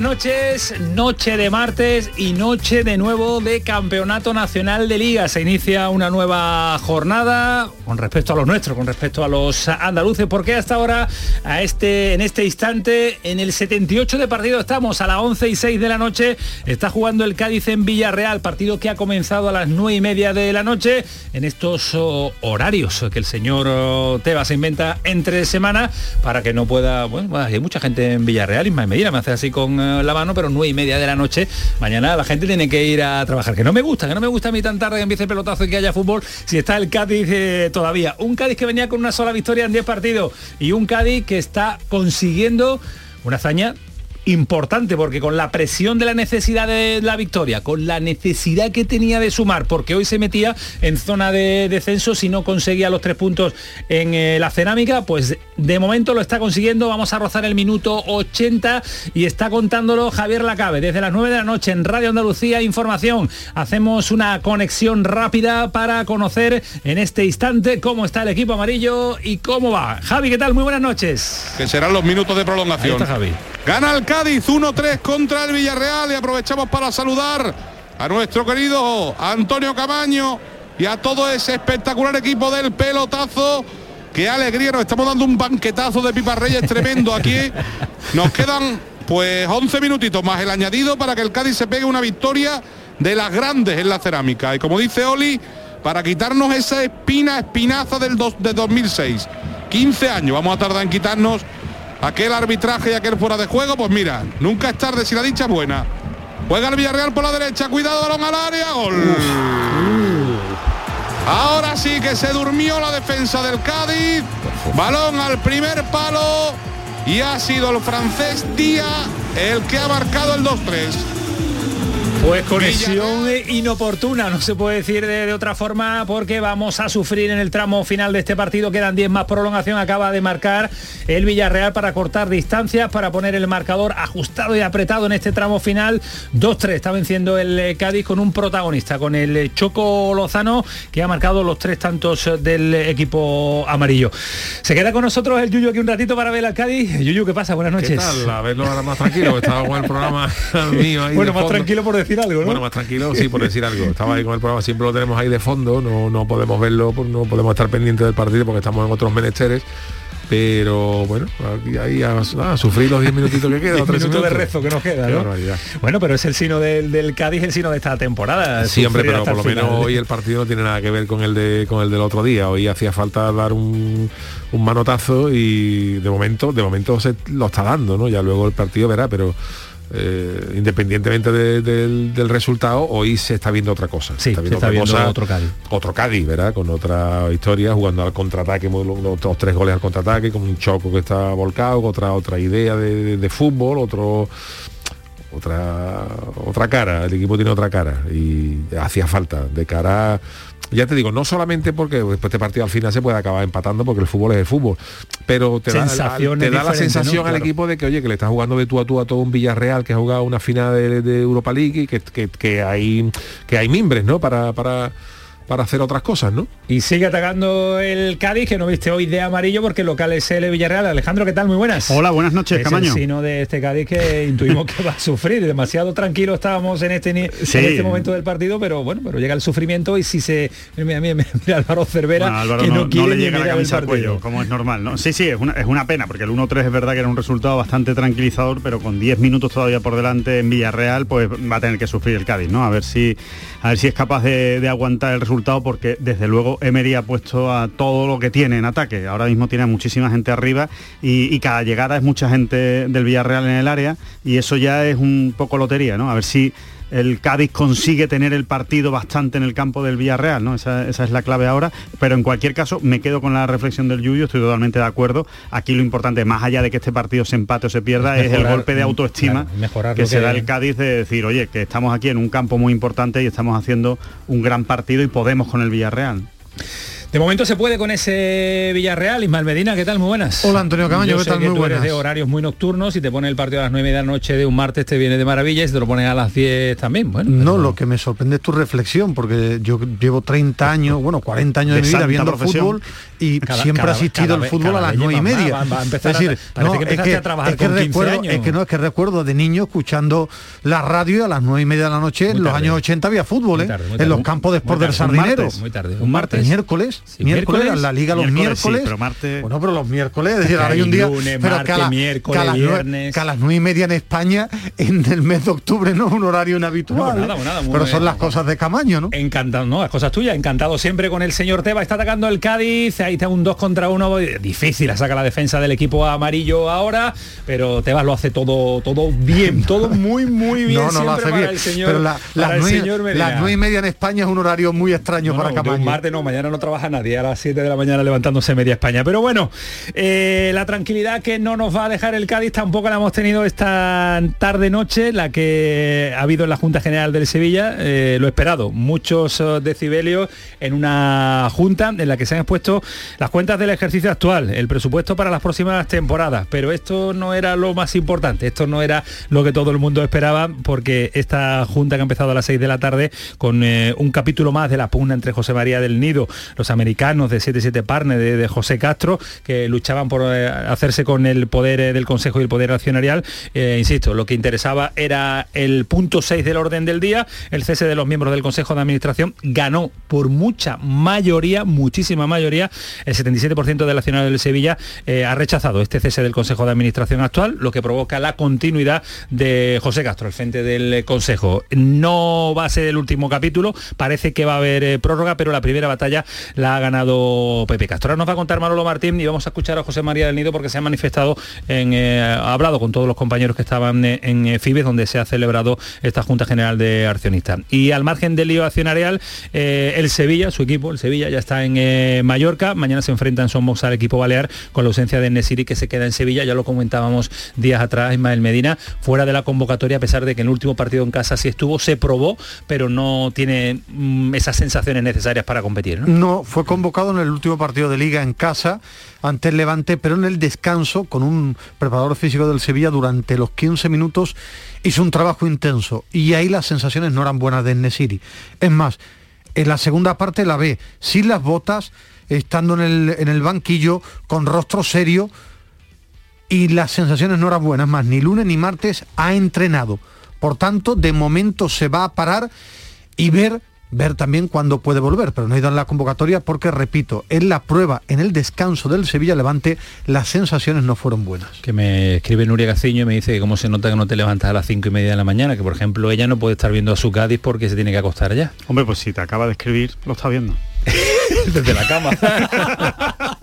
Buenas noches. Noche de martes y noche de nuevo de Campeonato Nacional de Liga. Se inicia una nueva jornada con respecto a los nuestros, con respecto a los andaluces, porque hasta ahora, a este, en este instante, en el 78 de partido estamos a las 11 y 6 de la noche. Está jugando el Cádiz en Villarreal, partido que ha comenzado a las 9 y media de la noche en estos oh, horarios que el señor oh, Tebas inventa entre semana para que no pueda, bueno, hay mucha gente en Villarreal, Ismael Medina me hace así con eh, la mano, pero 9 y media de la noche, mañana la gente tiene que ir a trabajar, que no me gusta, que no me gusta a mí tan tarde que empiece el pelotazo y que haya fútbol, si está el Cádiz eh, todavía. Un Cádiz que venía con una sola victoria en 10 partidos y un Cádiz que está consiguiendo una hazaña importante porque con la presión de la necesidad de la victoria, con la necesidad que tenía de sumar, porque hoy se metía en zona de descenso si no conseguía los tres puntos en eh, la cerámica, pues de momento lo está consiguiendo, vamos a rozar el minuto 80 y está contándolo Javier Lacabe desde las 9 de la noche en Radio Andalucía Información. Hacemos una conexión rápida para conocer en este instante cómo está el equipo amarillo y cómo va. Javi, ¿qué tal? Muy buenas noches. Que serán los minutos de prolongación. Ahí está Javi. Gana el Cádiz 1-3 contra el Villarreal y aprovechamos para saludar a nuestro querido Antonio Camaño y a todo ese espectacular equipo del pelotazo. Qué alegría, nos estamos dando un banquetazo de Pipa Reyes tremendo aquí. Nos quedan pues 11 minutitos más el añadido para que el Cádiz se pegue una victoria de las grandes en la cerámica. Y como dice Oli, para quitarnos esa espina, espinaza del dos- de 2006. 15 años vamos a tardar en quitarnos aquel arbitraje y aquel fuera de juego, pues mira, nunca es tarde si la dicha es buena. Juega el Villarreal por la derecha, cuidado, balón al área, gol. Ahora sí que se durmió la defensa del Cádiz. Balón al primer palo y ha sido el francés Díaz el que ha marcado el 2-3. Pues conexión inoportuna, no se puede decir de, de otra forma, porque vamos a sufrir en el tramo final de este partido. Quedan 10 más prolongación. Acaba de marcar el Villarreal para cortar distancias, para poner el marcador ajustado y apretado en este tramo final. 2-3 está venciendo el eh, Cádiz con un protagonista, con el eh, Choco Lozano, que ha marcado los tres tantos eh, del equipo amarillo. Se queda con nosotros el Yuyu aquí un ratito para ver al Cádiz. Yuyu, ¿qué pasa? Buenas noches. ¿Qué tal? A verlo ahora más tranquilo, que estaba con el programa mío ahí Bueno, más fondo. tranquilo por decir algo, ¿no? Bueno, más tranquilo, sí, por decir algo. Estaba ahí con el programa, siempre lo tenemos ahí de fondo, no, no podemos verlo, pues no podemos estar pendientes del partido porque estamos en otros menesteres. Pero bueno, aquí ahí a, a sufrir los 10 minutitos que quedan. Diez tres minutos de minutos. rezo que nos queda, ¿no? Bueno, pero es el sino del, del Cádiz, el sino de esta temporada. Sí, hombre, pero por lo menos hoy el partido no tiene nada que ver con el de con el del otro día. Hoy hacía falta dar un, un manotazo y de momento, de momento se lo está dando, ¿no? Ya luego el partido verá, pero eh, independientemente de- del, del resultado, hoy se está viendo otra cosa. Sí, se está otra viendo cosa, otro Cádiz. Otro Cádiz, ¿verdad? Con otra historia, jugando al contraataque, los, tres goles al contraataque, con un choco que está volcado, otra, otra idea de, de- de fútbol, otro otra otra cara, el equipo tiene otra cara y hacía falta de cara ya te digo, no solamente porque después este partido al final se puede acabar empatando porque el fútbol es el fútbol, pero te da, Sensaciones te da la sensación ¿no? al equipo de que oye, que le está jugando de tú a tú a todo un Villarreal que ha jugado una final de, de Europa League y que, que, que hay que hay mimbres, ¿no? Para, para, para hacer otras cosas, ¿no? Y sigue atacando el Cádiz, que no viste hoy de amarillo porque el local es el Villarreal. Alejandro, ¿qué tal? Muy buenas. Hola, buenas noches, es Camaño. el sino de este Cádiz que intuimos que va a sufrir. Demasiado tranquilo estábamos en este, Sí. en este momento del partido, pero bueno, pero llega el sufrimiento y si se... Mira, mira, mira, mira Álvaro Cervera, Bueno, Álvaro que no, no, no quiere le ni llega la camisa al cuello, como es normal, ¿no? Sí, sí, es una, es una pena, porque el 1-3 es verdad que era un resultado bastante tranquilizador, pero con 10 minutos todavía por delante en Villarreal, pues va a tener que sufrir el Cádiz, ¿no? A ver si, a ver si es capaz de, de aguantar el resultado, porque desde luego Emery ha puesto a todo lo que tiene en ataque. Ahora mismo tiene a muchísima gente arriba y, y cada llegada es mucha gente del Villarreal en el área, y eso ya es un poco lotería, ¿no? A ver si el Cádiz consigue tener el partido bastante en el campo del Villarreal, ¿no? Esa, esa es la clave ahora. Pero en cualquier caso, me quedo con la reflexión del Yuyo, estoy totalmente de acuerdo. Aquí lo importante, más allá de que este partido se empate o se pierda, es el golpe de autoestima claro, mejorar que lo se que- da el Cádiz de decir, oye, que estamos aquí en un campo muy importante y estamos haciendo un gran partido y podemos con el Villarreal. De momento se puede con ese Villarreal. Ismael Medina, ¿qué tal? Muy buenas. Hola Antonio Camaño, Yo ¿qué sé tal? que Muy tú eres buenas. de horarios muy nocturnos y te pone el partido a las 9 de la noche de un martes te viene de maravilla y si te lo pones a las 10 también. Bueno, No, lo que me sorprende es tu reflexión, porque yo llevo 30 años, bueno, 40 años de, De mi vida viendo profesión. fútbol y Cada- siempre cada- ha asistido vez- fútbol a las vez 9 y media. va- va a empezar es decir, no, que es empezaste que, a trabajar es que con 15 recuerdo, años. es que no, es que recuerdo de niño escuchando la radio y a las 9 y media de la noche, Muy en los años 80 había fútbol, ¿eh? tarde, en tarde. los campos de Sport del Sardinero. martes, muy tarde. Un martes. Miércoles, Sí, miércoles, miércoles, la liga los miércoles sí, pero martes- Bueno, pero los miércoles, es decir, ahora hay un día. lunes, pero que a, martes, la- miércoles, que a las nueve- viernes. que a las nueve y media en España, en el mes de octubre, no es un horario inhabitual. No, ¿eh? nada, pero bien. son las cosas de Camaño, ¿no? Encantado, no, las cosas tuyas, encantado siempre con el señor Teba, está atacando el Cádiz, ahí está un 2 contra 1, difícil, saca la defensa del equipo amarillo ahora, pero Tebas lo hace todo todo bien, todo muy muy bien no, no lo hace para bien. el señor, pero la- las, nueve, y media en España es un horario muy extraño No, para no, Camaño. martes no, mañana no trabaja nadie, a las 7 de la mañana levantándose media España. Pero bueno, eh, la tranquilidad que no nos va a dejar el Cádiz tampoco la hemos tenido esta tarde-noche, la que ha habido en la Junta General del Sevilla, eh, lo esperado, muchos eh, decibelios en una junta en la que se han expuesto las cuentas del ejercicio actual, el presupuesto para las próximas temporadas, pero esto no era lo más importante, esto no era lo que todo el mundo esperaba, porque esta junta que ha empezado a las 6 de la tarde con eh, un capítulo más de la pugna entre José María del Nido, americanos de 77 Partner de, de José Castro, que luchaban por eh, hacerse con el poder eh, del Consejo y el poder accionarial. Eh, insisto, lo que interesaba era el punto 6 del orden del día, el cese de los miembros del Consejo de Administración, ganó por mucha mayoría, muchísima mayoría, el 77% del accionario del Sevilla ha rechazado este cese del Consejo de Administración actual, lo que provoca la continuidad de José Castro al frente del Consejo. No va a ser el último capítulo, parece que va a haber prórroga, pero la primera batalla la ha ganado Pepe Castro. Ahora nos va a contar Manolo Martín y vamos a escuchar a José María del Nido porque se ha manifestado, en, eh, ha hablado con todos los compañeros que estaban en eh, Fibes, donde se ha celebrado esta Junta General de Accionistas. Y al margen del lío accionarial, eh, el Sevilla, su equipo, el Sevilla ya está en Mallorca, mañana se enfrenta en Somos al equipo balear con la ausencia de Nesiri que se queda en Sevilla, ya lo comentábamos días atrás, Ismael Medina, fuera de la convocatoria, a pesar de que en el último partido en casa sí estuvo, se probó, pero no tiene mm, esas sensaciones necesarias para competir. ¿no? No, fue convocado en el último partido de liga en casa ante el Levante, pero en el descanso con un preparador físico del Sevilla durante los 15 minutos hizo un trabajo intenso y ahí las sensaciones no eran buenas de Nesiri. Es más, en la segunda parte la ve sin las botas, estando en el, en el banquillo, con rostro serio y las sensaciones no eran buenas. Más, ni lunes ni martes ha entrenado. Por tanto, de momento se va a parar y ver ver también cuándo puede volver, pero no ha ido en la convocatoria porque, repito, en la prueba, en el descanso del Sevilla Levante, las sensaciones no fueron buenas. Que me escribe Nuria Gaciño y me dice que cómo se nota que no te levantas a las cinco y media de la mañana, que por ejemplo ella no puede estar viendo a su Cádiz porque se tiene que acostar ya. Hombre, pues si te acaba de escribir, lo está viendo. Desde la cama.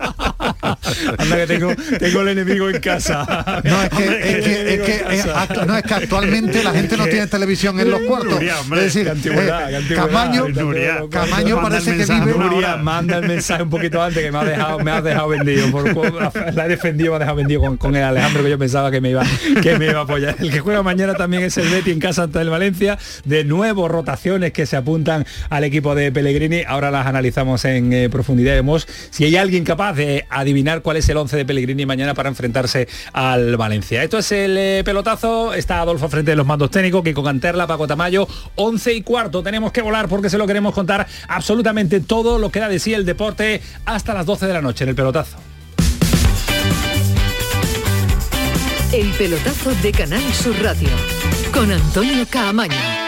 Anda que tengo, tengo el enemigo en casa. No, es que, es que- es que- es no, es que actualmente la gente no tiene televisión en los cuartos. Nuria, hombre, es decir, antigüedad, eh, antigüedad. Camaño, Nuria, Camaño parece que vive... Nuria, manda el mensaje un poquito antes que me ha dejado, me has dejado vendido. Por, por- la he defendido, me ha dejado vendido con, con el Alejandro que yo pensaba que me iba que me iba a apoyar. El que juega mañana también es el Betty en casa ante el Valencia. De nuevo rotaciones que se apuntan al equipo de Pellegrini. Ahora las analizamos en eh, profundidad. Vemos si hay alguien capaz de adivinar cuál es el 11 de Pellegrini mañana para enfrentarse al Valencia. Esto es el eh, pelotazo. Está Adolfo frente de los mandos técnicos, Kiko Canterla, Paco Tamayo. 11 y cuarto. Tenemos que volar porque se lo queremos contar absolutamente todo lo que da de sí el deporte hasta las 12 de la noche en el pelotazo. El pelotazo de Canal Sur Radio con Antonio Caamaño.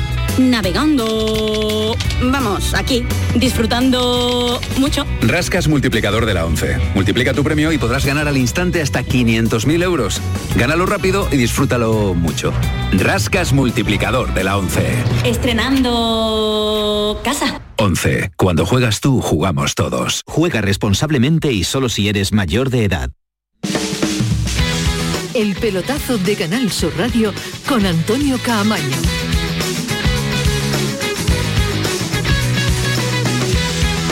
navegando. Vamos, aquí, disfrutando mucho. Rascas multiplicador de la 11. Multiplica tu premio y podrás ganar al instante hasta 500.000 euros. Gánalo rápido y disfrútalo mucho. Rascas multiplicador de la 11. Estrenando casa. 11. Cuando juegas tú, jugamos todos. Juega responsablemente y solo si eres mayor de edad. El pelotazo de Canal Sur Radio con Antonio Caamaño.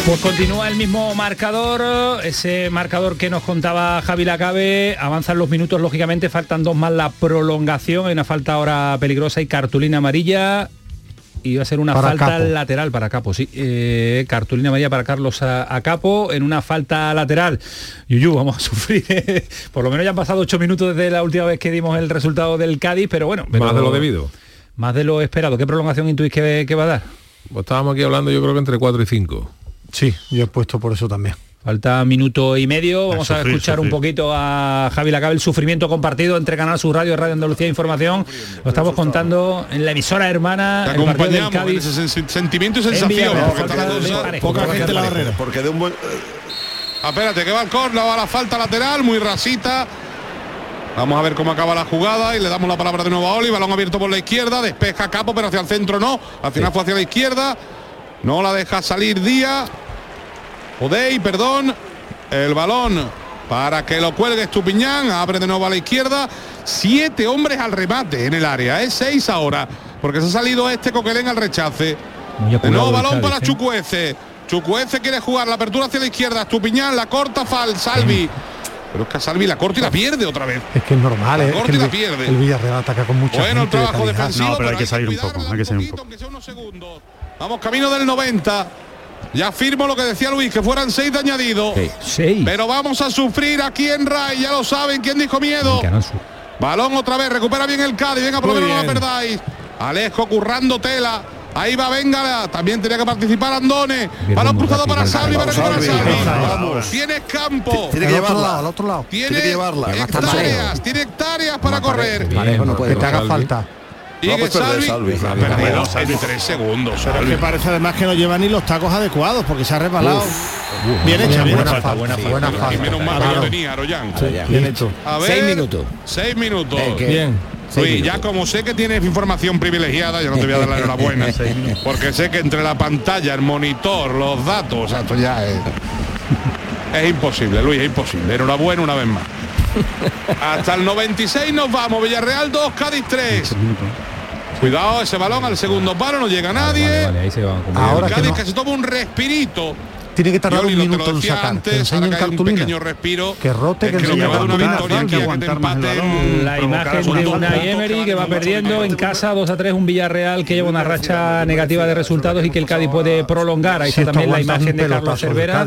Pues continúa el mismo marcador, ese marcador que nos contaba Javi Lacabe, avanzan los minutos, lógicamente faltan dos más la prolongación, hay una falta ahora peligrosa y cartulina amarilla y va a ser una Para falta Capo. lateral para Capo, sí. Eh, cartulina amarilla para Carlos a, a Capo en una falta lateral. Yuyu, vamos a sufrir. eh. Por lo menos ya han pasado ocho minutos desde la última vez que dimos el resultado del Cádiz, pero bueno. pero- Más de lo debido. Más de lo esperado. ¿Qué prolongación intuís que, que va a dar? Pues estábamos aquí hablando yo creo que entre 4 y 5. Sí, yo he puesto por eso también. Falta minuto y medio. Vamos a, sufrir, escuchar sufrir. un poquito a Javi Lacabe, el sufrimiento compartido entre Canal Sur Radio y Radio Andalucía Información. Lo estamos contando en la emisora hermana. Te el partido del acompañamos en ese sen- sentimiento y En sensación. Villarreal, porque falta está la de cosa- parejo. Poca gente en la barrera. Porque de un buen... Ah, Espérate, que va el córner, va la falta lateral, muy rasita. Vamos a ver cómo acaba la jugada y le damos la palabra de nuevo a Oli. Balón abierto por la izquierda, despeja Capo, pero hacia el centro no. Al final fue hacia la izquierda. No la deja salir Díaz. Odey, perdón. El balón para que lo cuelgue Estupiñán. Abre de nuevo a la izquierda. Siete hombres al remate en el área. Es seis ahora. Porque se ha salido este Coquelén al rechace. De nuevo balón para ¿eh? Chucuece. Chucuece quiere jugar la apertura hacia la izquierda. Estupiñán la corta Fal, Salvi. Pero es que a Salvi la corta y la pierde otra vez. Es que es normal, La ¿eh? Es corta que y la pierde. el Villarreal ataca con mucha Bueno, el trabajo defensivo. No, pero hay que salir un poco, hay que salir un poco. Vamos camino del 90. Ya firmo lo que decía Luis, que fueran seis de añadido. Seis. Pero vamos a sufrir aquí en Ray, ya lo saben, ¿quién dijo miedo? Balón otra vez, recupera bien el Cádiz, venga, por lo menos no la perdáis. Alejo currando tela. Ahí va, venga, también tenía que participar Andone. Balón cruzado para rápido, Salvi, va a recuperar vamos. Tienes campo. Tiene que lado, al llevarla. otro lado. Tiene, tiene que llevarla. hectáreas, tiene hectáreas para correr. No puede Que te haga falta. Y No, que pues Salvi, Salvi. ha perdido Salvi. en tres segundos. Pero es que parece además que no lleva ni los tacos adecuados porque se ha resbalado. bien hecha, Bien, buena falta, buena buena falta. Y menos mal que lo tenía Aroyan. Bien hecho. A ver, Seis minutos. Seis minutos. Eh, Bien. Luis, ya como sé que tienes información privilegiada, yo no te voy a dar la enhorabuena. porque sé que entre la pantalla, el monitor, los datos, o sea, esto ya es. Es imposible, Luis, es imposible. Enhorabuena una vez más. Hasta el 96 nos vamos. Villarreal 2, Cádiz 3. Cuidado ese balón al segundo palo, no llega nadie. Vale, vale, ahí se va. como Ahora El que Cádiz no- que se toma un respirito. Tiene que tardar Yoli, un minuto en sacar. antes, que enseñen un cartulina. pequeño respiro. Que rote, Es que que lo enseñe que va a dar una cartulina. victoria que aguantar más el empaten. balón. La imagen de una Emery que va perdiendo en casa 2 a 3 un Villarreal que lleva una racha negativa de resultados y que el Cádiz puede prolongar. Ahí está también la imagen un de Carlos Cervera.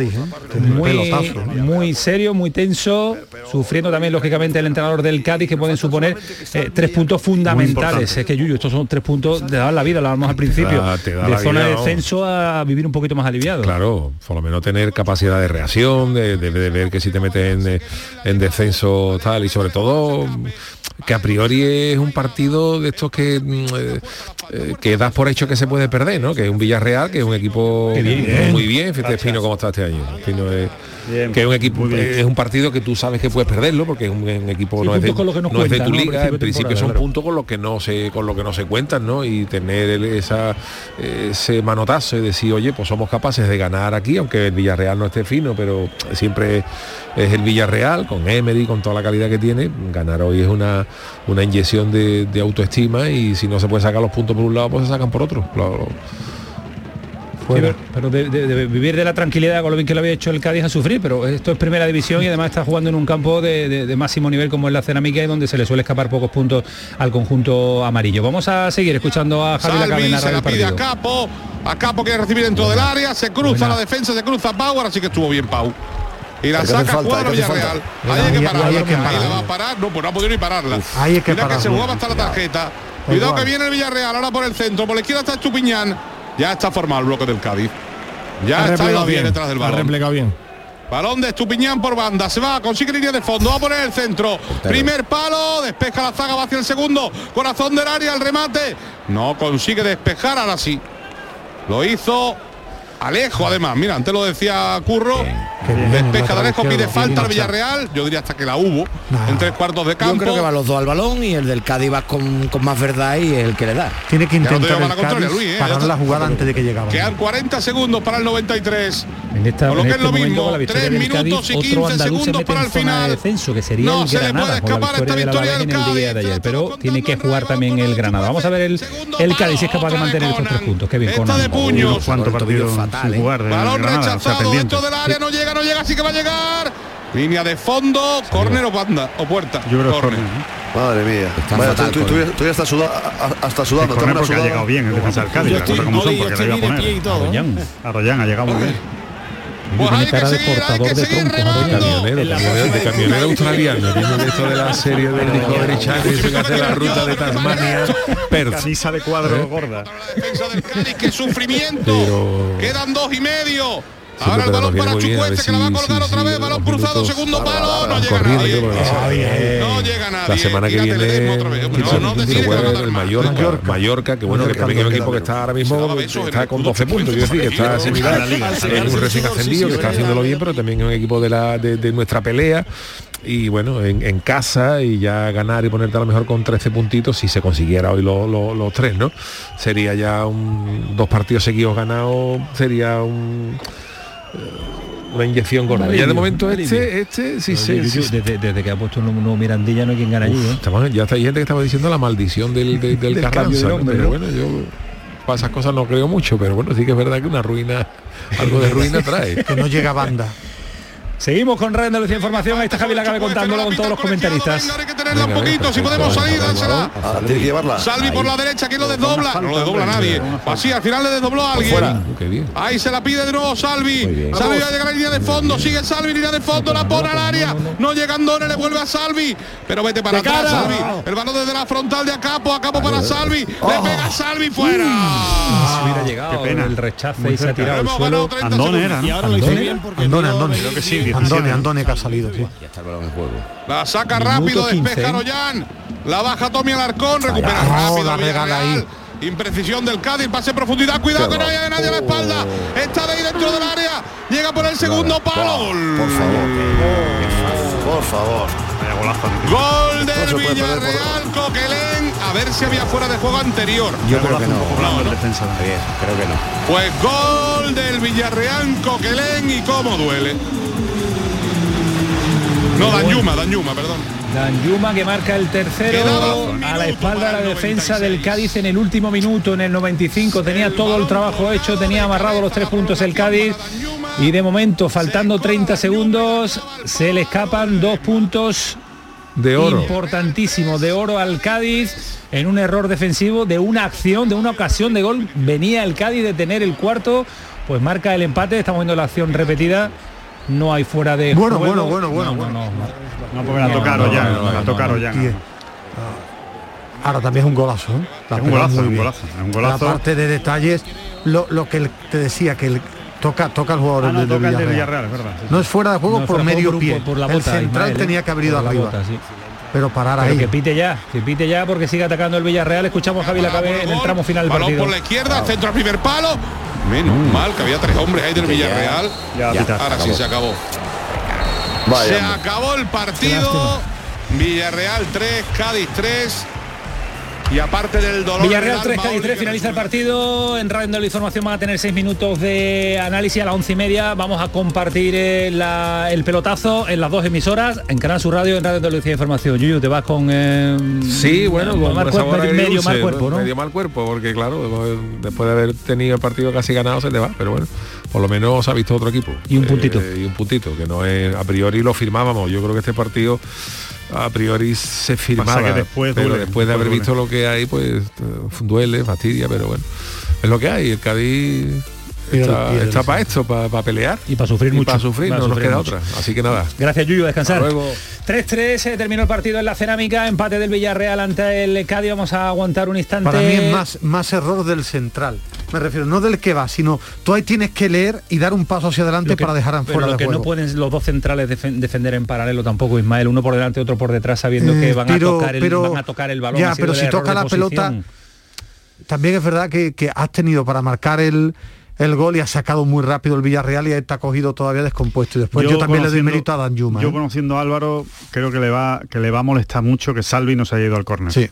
Un Muy, muy serio, muy tenso, sufriendo también lógicamente el entrenador del Cádiz que pueden suponer eh, tres puntos fundamentales. Es que Yuyu, estos son tres puntos de dar la vida, lo hablamos al principio, da- te da de zona vida, de descenso a vivir un poquito más aliviado. Claro, por lo menos tener capacidad de reacción, de, de- ver que si te metes en, eh, en descenso tal y sobre todo que a priori es un partido de estos que mm, eh, eh, que das por hecho que se puede perder, ¿no? Que es un Villarreal, que es un equipo muy bien, fíjate Espino cómo está este año. Es- Bien, que es un equipo es un partido que tú sabes que puedes perderlo porque es un, un equipo Sí, no, es de, es tu liga, en principio son claro. puntos con lo que no se con lo que no se cuentan, ¿no? Y tener el- esa ese manotazo y decir, oye, pues somos capaces de ganar aquí, aunque el Villarreal no esté fino, pero siempre es el Villarreal, con Emery, con toda la calidad que tiene, ganar hoy es una, una inyección de, de autoestima y si no se puede sacar los puntos por un lado, pues se sacan por otro. Lo- lo- Sí, pero pero de, de- de vivir de la tranquilidad con lo bien que lo había hecho el Cádiz a sufrir, pero esto es primera división y además está jugando en un campo de, de- de máximo nivel como es la cerámica y donde se le suele escapar pocos puntos al conjunto amarillo. Vamos a seguir escuchando a Javi Salvi narrar se la pide a. Capo. A Capo quiere recibir dentro del área. Se cruza Buena. la defensa, se cruza Pau. Ahora sí que estuvo bien Pau. Y la saca falta, cuadro Villarreal. Ahí hay que pararla. ahí hay que Ahí la va a parar. No, pues no ha podido ni pararla. ahí hay que Mira que se jugaba hasta la tarjeta. Cuidado igual. que viene el Villarreal. Ahora por el centro. Por la izquierda está Estupiñán. Ya está formado el bloque del Cádiz. Ya Ha está bien bien. detrás del Ha balón. replegado bien. Balón de Estupiñán por banda. Se va, consigue línea de fondo. Va a poner el centro. Primer palo. Despeja la zaga, va hacia el segundo. Corazón del área, el remate. No consigue despejar, ahora sí. Lo hizo Alejo además, mira, antes lo decía Curro, despeja de Alejo, pide falta al Villarreal, yo diría hasta que la hubo, en tres cuartos de campo. Yo creo que van los dos al balón y el del Cádiz va con, con más verdad y el que le da. Tiene que no intentar el Cádiz Luis, ¿eh? Ya parar la jugada antes de que llegaba. Quedan 40 segundos para el 93. En esta, Con lo en que es este lo mismo, con la victoria 3 del Cádiz, minutos y otro 15 andaluz se segundos para el final. de descenso, que sería No el se le puede con escapar esta victoria del el día de Cádiz. ayer. Pero tiene que jugar también el Granada. Vamos a ver el, el Cádiz si es capaz de mantener estos tres puntos. Qué bien, Conan. de puños. ¿Cuánto partido fatal, sin ¿eh? jugar Balón Granada? O sea, rechazado dentro del área, no llega, no llega, sí que va a llegar. Línea de fondo, córner o banda o puerta. Yo creo Córner. Madre mía. Está Vaya, fatal, tú, tú- Córner. tú ya- tú ya estás sudando, hasta sudando. porque ha llegado bien el defensa del Cádiz, Yo las estoy, cosas como son, hoy porque estoy le iba a. Arroyán. Arroyán ha llegado muy bien. Pues Tiene cara de seguir, hay portador de troncos, remando. Camionero, camionero, de camionero australiano, tiene de esto de la serie del Discovery Channel, que hace la ruta de Tasmania, Perth. Camisa de cuadro gorda. Defensa del Cádiz, qué sufrimiento. Pero- Quedan dos y medio. Ahora el pero balón para Chucuete que la va a colgar si- otra si vez. Balón cruzado, minutos segundo palo. No llega nadie. la- No llega nadie. La semana que viene No, el. Mallorca, Mallorca. Que bueno, que también es un equipo que está ahora mismo está con escudo 12 puntos, quiero decir, que está similar, la liga, es un recién ascendido que está haciéndolo bien, pero también es un equipo de la de, nuestra pelea y bueno, en, en casa y ya ganar y ponerte a lo mejor con 13 puntitos si se consiguiera hoy los los- los tres, ¿no? Sería ya un, dos partidos seguidos ganados, sería un una inyección gorda. Ya de momento este, este, sí, sí, yo- yo- sí, desde, desde que ha puesto un nuevo Mirandilla no hay quien gana allí, ¿eh? Estamos- ya está, hay gente que estaba diciendo la maldición del, del, del Del cambio Carranza, de ¿no? nombre, pero ¿no? bueno, yo para esas cosas no creo mucho, pero bueno, sí que es verdad que una ruina, algo de ruina trae. Que no llega banda. Seguimos con Radio Andalucía Información. Ahí está Javi Lacabe contándolo con todos los comentaristas. Hay que tenerla un poquito. Si podemos salir, dánsela. Tiene que llevarla. Salvi por la derecha, ¿quién lo desdobla? No lo desdobla nadie. Así, al final le desdobló a alguien. Ahí se la pide de nuevo Salvi. Salvi va a llegar a la línea de fondo. Sigue Salvi, línea de fondo, la pone al área. No llega Andone, le vuelve a Salvi. Pero vete para atrás, Salvi. El balón desde la frontal de Acapo, Acapo para Salvi. Le pega Salvi fuera. Si hubiera llegado Qué pena. el rechace Muy y se ha tirado al suelo. ganado 30 Andone segundos. era, Y ahora lo Andone. bien porque Andone, Andone. Creo que sí, 17. Andone, Andone que ha salido, sí. Ya está el balón en juego. La saca Minuto rápido, 15, despeja ¿eh? Royan. La baja Tommy Alarcón, recupera Oh, rápido regala ahí. Imprecisión del Cádiz, pase en profundidad, cuidado que no haya nadie a la espalda. Está de ahí dentro del área. Llega por el segundo palo. Por favor. Por favor. Golazo. Gol del Villarreal, Coquelén. A ver si había fuera de juego anterior. Yo creo que no. Defensa. Creo que no. Pues gol del Villarreal, Coquelén y cómo duele. No, Danyuma, Danyuma, perdón. Dan Yuma que marca el tercero a la espalda de la defensa 96. del Cádiz en el último minuto, en el 95. Tenía todo el trabajo hecho, tenía amarrado los tres puntos el Cádiz. Y de momento, faltando 30 segundos, se le escapan dos puntos De oro. importantísimos de oro al Cádiz en un error defensivo de una acción, de una ocasión de gol. Venía el Cádiz de tener el cuarto, pues marca el empate. Estamos viendo la acción repetida. No hay fuera de Bueno, juego. bueno, bueno, bueno, No, bueno. no, no. No, porque la tocaron ya, la tocaron ya. Eh, Ahora también es un golazo. ¿eh? Es un golazo, un golazo, es un golazo. Aparte de detalles, lo, lo que el- te decía, que el, toca, toca al jugador Ah, no, del toca el de Villarreal. Villarreal, es verdad. sí, No es fuera de juego No, por medio pie. por- por la el bota, central Ismael, ¿eh? tenía que haber ido arriba. bota, sí. Pero parar Pero ahí. que pite ya, que pite ya porque sigue atacando el Villarreal. Escuchamos a Javi Lacabe en el tramo final del partido. por la izquierda, centro al primer palo. Menos mal que había tres hombres ahí del Villarreal. Ya, Ya. pita. Ahora sí se acabó. Vaya. Se acabó el partido. Villarreal 3, Cádiz 3. Y aparte del dolor. Villarreal del 3, alma, Cádiz Oli, 3, que finaliza el partido. En Radio Andalucía Información van a tener 6 minutos de análisis a las 11 y media. Vamos a compartir eh, la- el pelotazo en las dos emisoras, en Canal Sur Radio, en Radio Andalucía Información. Yuyu, te vas con... eh, Sí, bueno, con mal esa cuerpo, bola medio, de mal cuerpo, ¿no? Medio mal cuerpo, porque claro, después de haber tenido el partido casi ganado se te va, pero bueno, por lo menos ha visto otro equipo. Y un puntito. Eh, y un puntito, que no es, a priori lo firmábamos. Yo creo que este partido a priori se firmaba, que después pero duele, después de haber visto lo que hay, pues duele, fastidia, pero bueno, es lo que hay. El Cádiz está, está para esto, para pelear. Y para sufrir Y mucho. para sufrir, Para no nos sufrir queda mucho. otra. Así que nada. Gracias, Yuyu, a descansar. Hasta luego. 3-3, eh, terminó el partido en la cerámica, empate del Villarreal ante el Cádiz. Vamos a aguantar un instante. Para mí es más, más error del central. Me refiero, no del que va, sino tú ahí tienes que leer y dar un paso hacia adelante que- para dejar pero fuera lo de que juego. no pueden los dos centrales defen- defender en paralelo tampoco Ismael uno por delante otro por detrás sabiendo que Eh, van, pero- a tocar el, pero- van a tocar el balón ya, pero si toca la pelota. También es verdad que, que has tenido para marcar el, el gol y ha sacado muy rápido el Villarreal y está cogido todavía descompuesto. Y después yo, también le doy mérito a Dan Yuma. Yo ¿eh? conociendo a Álvaro, creo que le va que le va a molestar mucho que Salvi no se haya ido al córner. Sí.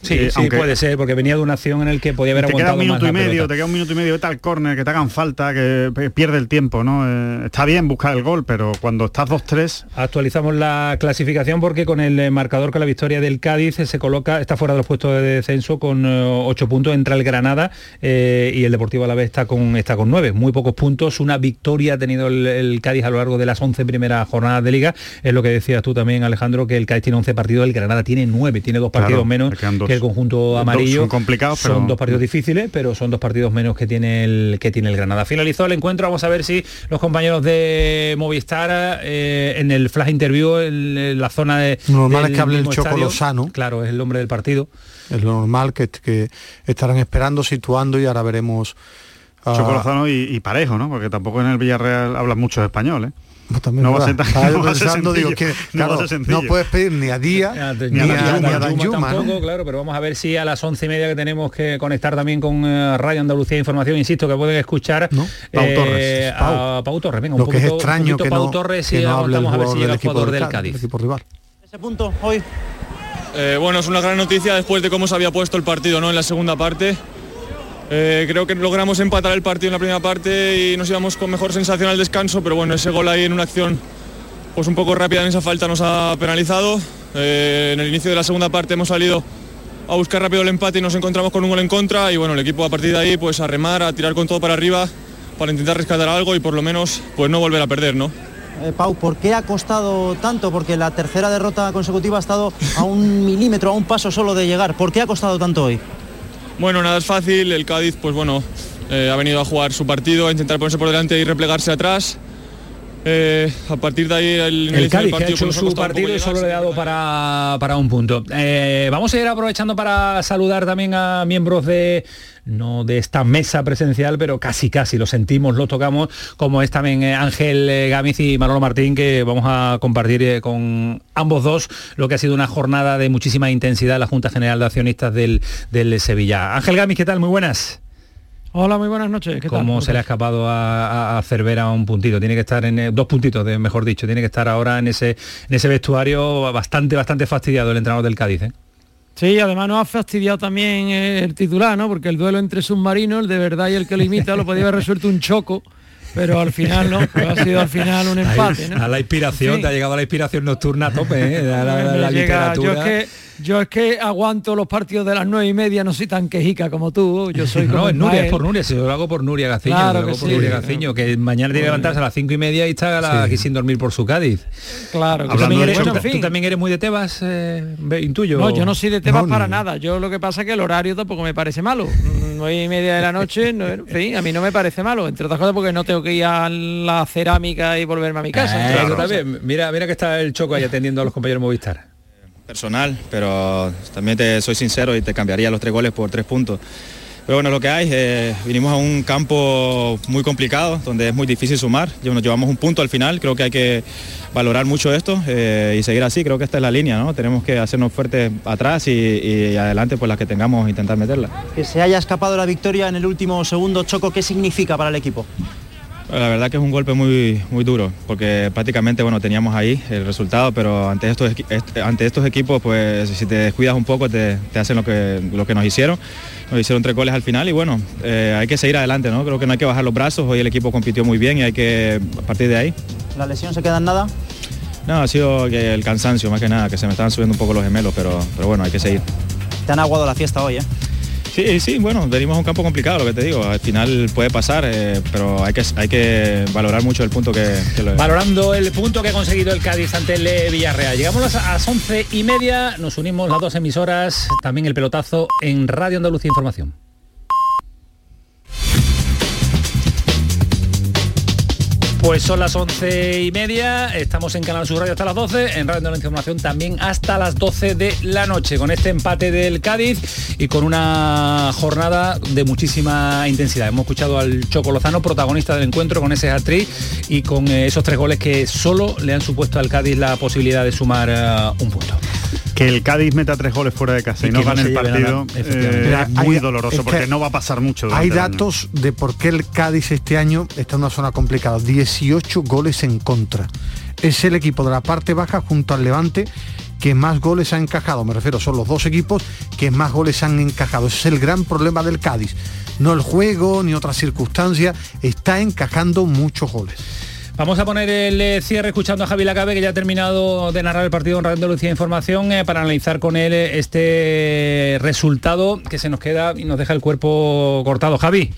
Sí, Eh, sí, aunque- puede ser, porque venía de una acción en el que podía haber te queda un minuto más y medio, pelota. te queda un minuto y medio, vete al córner, que te hagan falta, que pierde el tiempo, ¿no? Eh, está bien buscar el gol, pero cuando estás 2-3, Actualizamos la clasificación porque con el eh, marcador con la victoria del Cádiz se coloca, está fuera de los puestos de descenso con 8 puntos, entra el Granada eh, y el Deportivo Alavés está con está con 9, muy pocos puntos, una victoria ha tenido el, el Cádiz a lo largo de las 11 primeras jornadas de liga, es lo que decías tú también Alejandro, que el Cádiz tiene 11 partidos, el Granada tiene 9, tiene dos partidos Claro, menos. Que el conjunto amarillo. son complicados, pero- Son dos partidos difíciles, pero son dos partidos menos que tiene el que tiene el Granada. Finalizó el encuentro, vamos a ver si los compañeros de Movistar eh, en el flash interview en, en la zona de Normal es que hable el mismo Choco estadio. Lozano. Claro, es el nombre del partido. Es lo normal que, que estarán esperando, situando y ahora veremos. ah, Choco Lozano y, y Parejo, ¿no? Porque tampoco en el Villarreal hablan mucho español, ¿eh? También no es va a ser verdad. tan- Estaba yo no va a ser pensando, digo, que no va a claro, ser sencillo. no puedes pedir ni a Día ni a, ni a Dan Yuma, ¿no? tampoco, claro, pero vamos a ver si a las once y media que tenemos que conectar también con eh, Radio Andalucía Información, insisto, que pueden escuchar Pau eh, Torres, a Pau Torres. Venga, un Lo que es poquito- un extraño que Pau no, Torres que y no aguantamos a ver si llega el jugador del del Cádiz, equipo rival. ese punto hoy? Eh, bueno, es una gran noticia después de cómo se había puesto el partido ¿no? en la segunda parte. Eh, creo que logramos empatar el partido en la primera parte y nos íbamos con mejor sensación al descanso, pero bueno, ese gol ahí en una acción pues un poco rápida en esa falta nos ha penalizado. Eh, en el inicio de la segunda parte hemos salido a buscar rápido el empate y nos encontramos con un gol en contra y bueno, el equipo a partir de ahí pues a remar, a tirar con todo para arriba para intentar rescatar algo y por lo menos pues no volver a perder, ¿no? Eh, Pau, ¿por qué ha costado tanto? Porque la tercera derrota consecutiva ha estado a un milímetro, a un paso solo de llegar. ¿Por qué ha costado tanto hoy? Bueno, nada es fácil. El Cádiz, pues bueno, eh, ha venido a jugar su partido, a intentar ponerse por delante y replegarse atrás. Eh, a partir de ahí el, El Cádiz que ha partido, hecho nos ha su partido y solo le ha dado para, para un punto. Eh, vamos a ir aprovechando para saludar también a miembros de no de esta mesa presencial, pero casi casi lo sentimos, lo tocamos, como es también eh, Ángel Gámez y Manolo Martín, que vamos a compartir con ambos dos lo que ha sido una jornada de muchísima intensidad en la Junta General de Accionistas del, del Sevilla. Ángel Gámez, ¿qué tal? Muy buenas. Hola, muy buenas noches. ¿Qué tal? ¿Cómo se le ha escapado a, a, a Cervera un puntito? Tiene que estar en eh, dos puntitos, de, mejor dicho, tiene que estar ahora en ese en ese vestuario bastante bastante fastidiado el entrenador del Cádiz. ¿eh? Sí, además nos ha fastidiado también eh, el titular, ¿no? Porque el duelo entre submarinos, el de verdad y el que lo imita, lo podía haber resuelto un choco, pero al final no, pero ha sido al final un empate, ¿no? A la inspiración, Sí. te ha llegado a la inspiración nocturna a tope, ¿eh? a la, la- Me la llega- yo literatura. es que yo es que aguanto los partidos de las nueve y media, no soy tan quejica como tú. Yo soy como No, es Nuria, es por Nuria, si yo lo hago por Nuria Gaciño, Claro que por sí. Nuria Gaciño, que mañana tiene que levantarse a las cinco y media y está aquí sin dormir por su Cádiz. Claro, ¿Tú que también, eres, Bueno, en fin. tú también eres muy de Tebas, eh, intuyo? No, yo no soy de temas No, para no. nada. Yo lo que pasa es que el horario tampoco me parece malo. Nueve y media de la noche, no, en fin, a mí no me parece malo. Entre otras cosas porque no tengo que ir a la cerámica y volverme a mi casa. Eh, también. Mira, mira que está el Choco ahí atendiendo a los compañeros Movistar. personal, pero también te soy sincero y te cambiaría los tres goles por tres puntos. Pero bueno, lo que hay, eh, vinimos a un campo muy complicado, donde es muy difícil sumar. Yo- Nos llevamos un punto al final, creo que hay que valorar mucho esto eh, y seguir así, creo que esta es la línea, ¿no? Tenemos que hacernos fuertes atrás y, y adelante, pues las que tengamos, intentar meterla. Que se haya escapado la victoria en el último segundo choco, ¿qué significa para el equipo? La verdad que es un golpe muy, muy duro, porque prácticamente bueno, teníamos ahí el resultado, pero ante estos, ante estos equipos, pues si te descuidas un poco, te, te hacen lo que, lo que nos hicieron. Nos hicieron tres goles al final y bueno, eh, hay que seguir adelante, ¿no? Creo que no hay que bajar los brazos, hoy el equipo compitió muy bien y hay que, a partir de ahí, ¿La lesión se queda en nada? no, ha sido el cansancio más que nada, que se me estaban subiendo un poco los gemelos, pero, pero bueno, hay que seguir. Te han aguado la fiesta hoy, ¿eh? Sí, sí, bueno, venimos a un campo complicado, lo que te digo, al final puede pasar, eh, pero hay que, hay que valorar mucho el punto que, que lo Valorando el punto que ha conseguido el Cádiz ante el Villarreal. Llegamos a las once y media, nos unimos las dos emisoras, también el pelotazo en Radio Andalucía Información. Pues son las once y media, estamos en Canal Sur Radio hasta las 12, en Radio Andalucía Información también hasta las 12 de la noche, con este empate del Cádiz y con una jornada de muchísima intensidad. Hemos escuchado al Choco Lozano, protagonista del encuentro, con ese hat-trick y con eh, esos tres goles que solo le han supuesto al Cádiz la posibilidad de sumar eh, un punto. Que el Cádiz meta tres goles fuera de casa y, Y no gane el partido eh, es muy hay- doloroso es que porque no va a pasar mucho. Hay datos de por qué el Cádiz este año está en una zona complicada. 18 goles en contra. Es el equipo de la parte baja junto al Levante que más goles ha encajado. Me refiero, son los dos equipos que más goles han encajado. Ese es el gran problema del Cádiz. No el juego ni otras circunstancias. Está encajando muchos goles. Vamos a poner el eh, cierre escuchando a Javi Lacabe, que ya ha terminado de narrar el partido en Radio Andalucía Información, eh, para analizar con él eh, este resultado que se nos queda y nos deja el cuerpo cortado. Javi.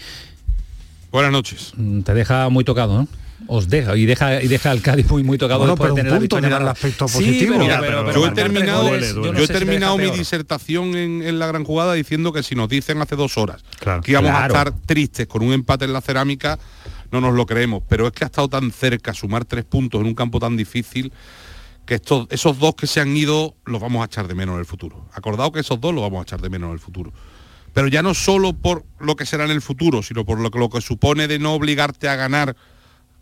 Buenas noches. Mm, Te deja muy tocado, ¿no? Os deja y deja y deja al Cádiz muy muy tocado Bueno, después pero de un tener la punto, victoria. mira el aspecto Sí, positivo. pero- Mira, pero- pero yo he terminado, goles, yo no yo sé he terminado mi peor. disertación en, en la gran jugada diciendo que si nos dicen hace dos horas Claro. que íbamos Claro. a estar tristes con un empate en la cerámica, no nos lo creemos. Pero es que ha estado tan cerca sumar tres puntos en un campo tan difícil que estos, esos dos que se han ido los vamos a echar de menos en el futuro. Acordado que esos dos los vamos a echar de menos en el futuro. Pero ya no solo por lo que será en el futuro, sino por lo que, lo que supone de no obligarte a ganar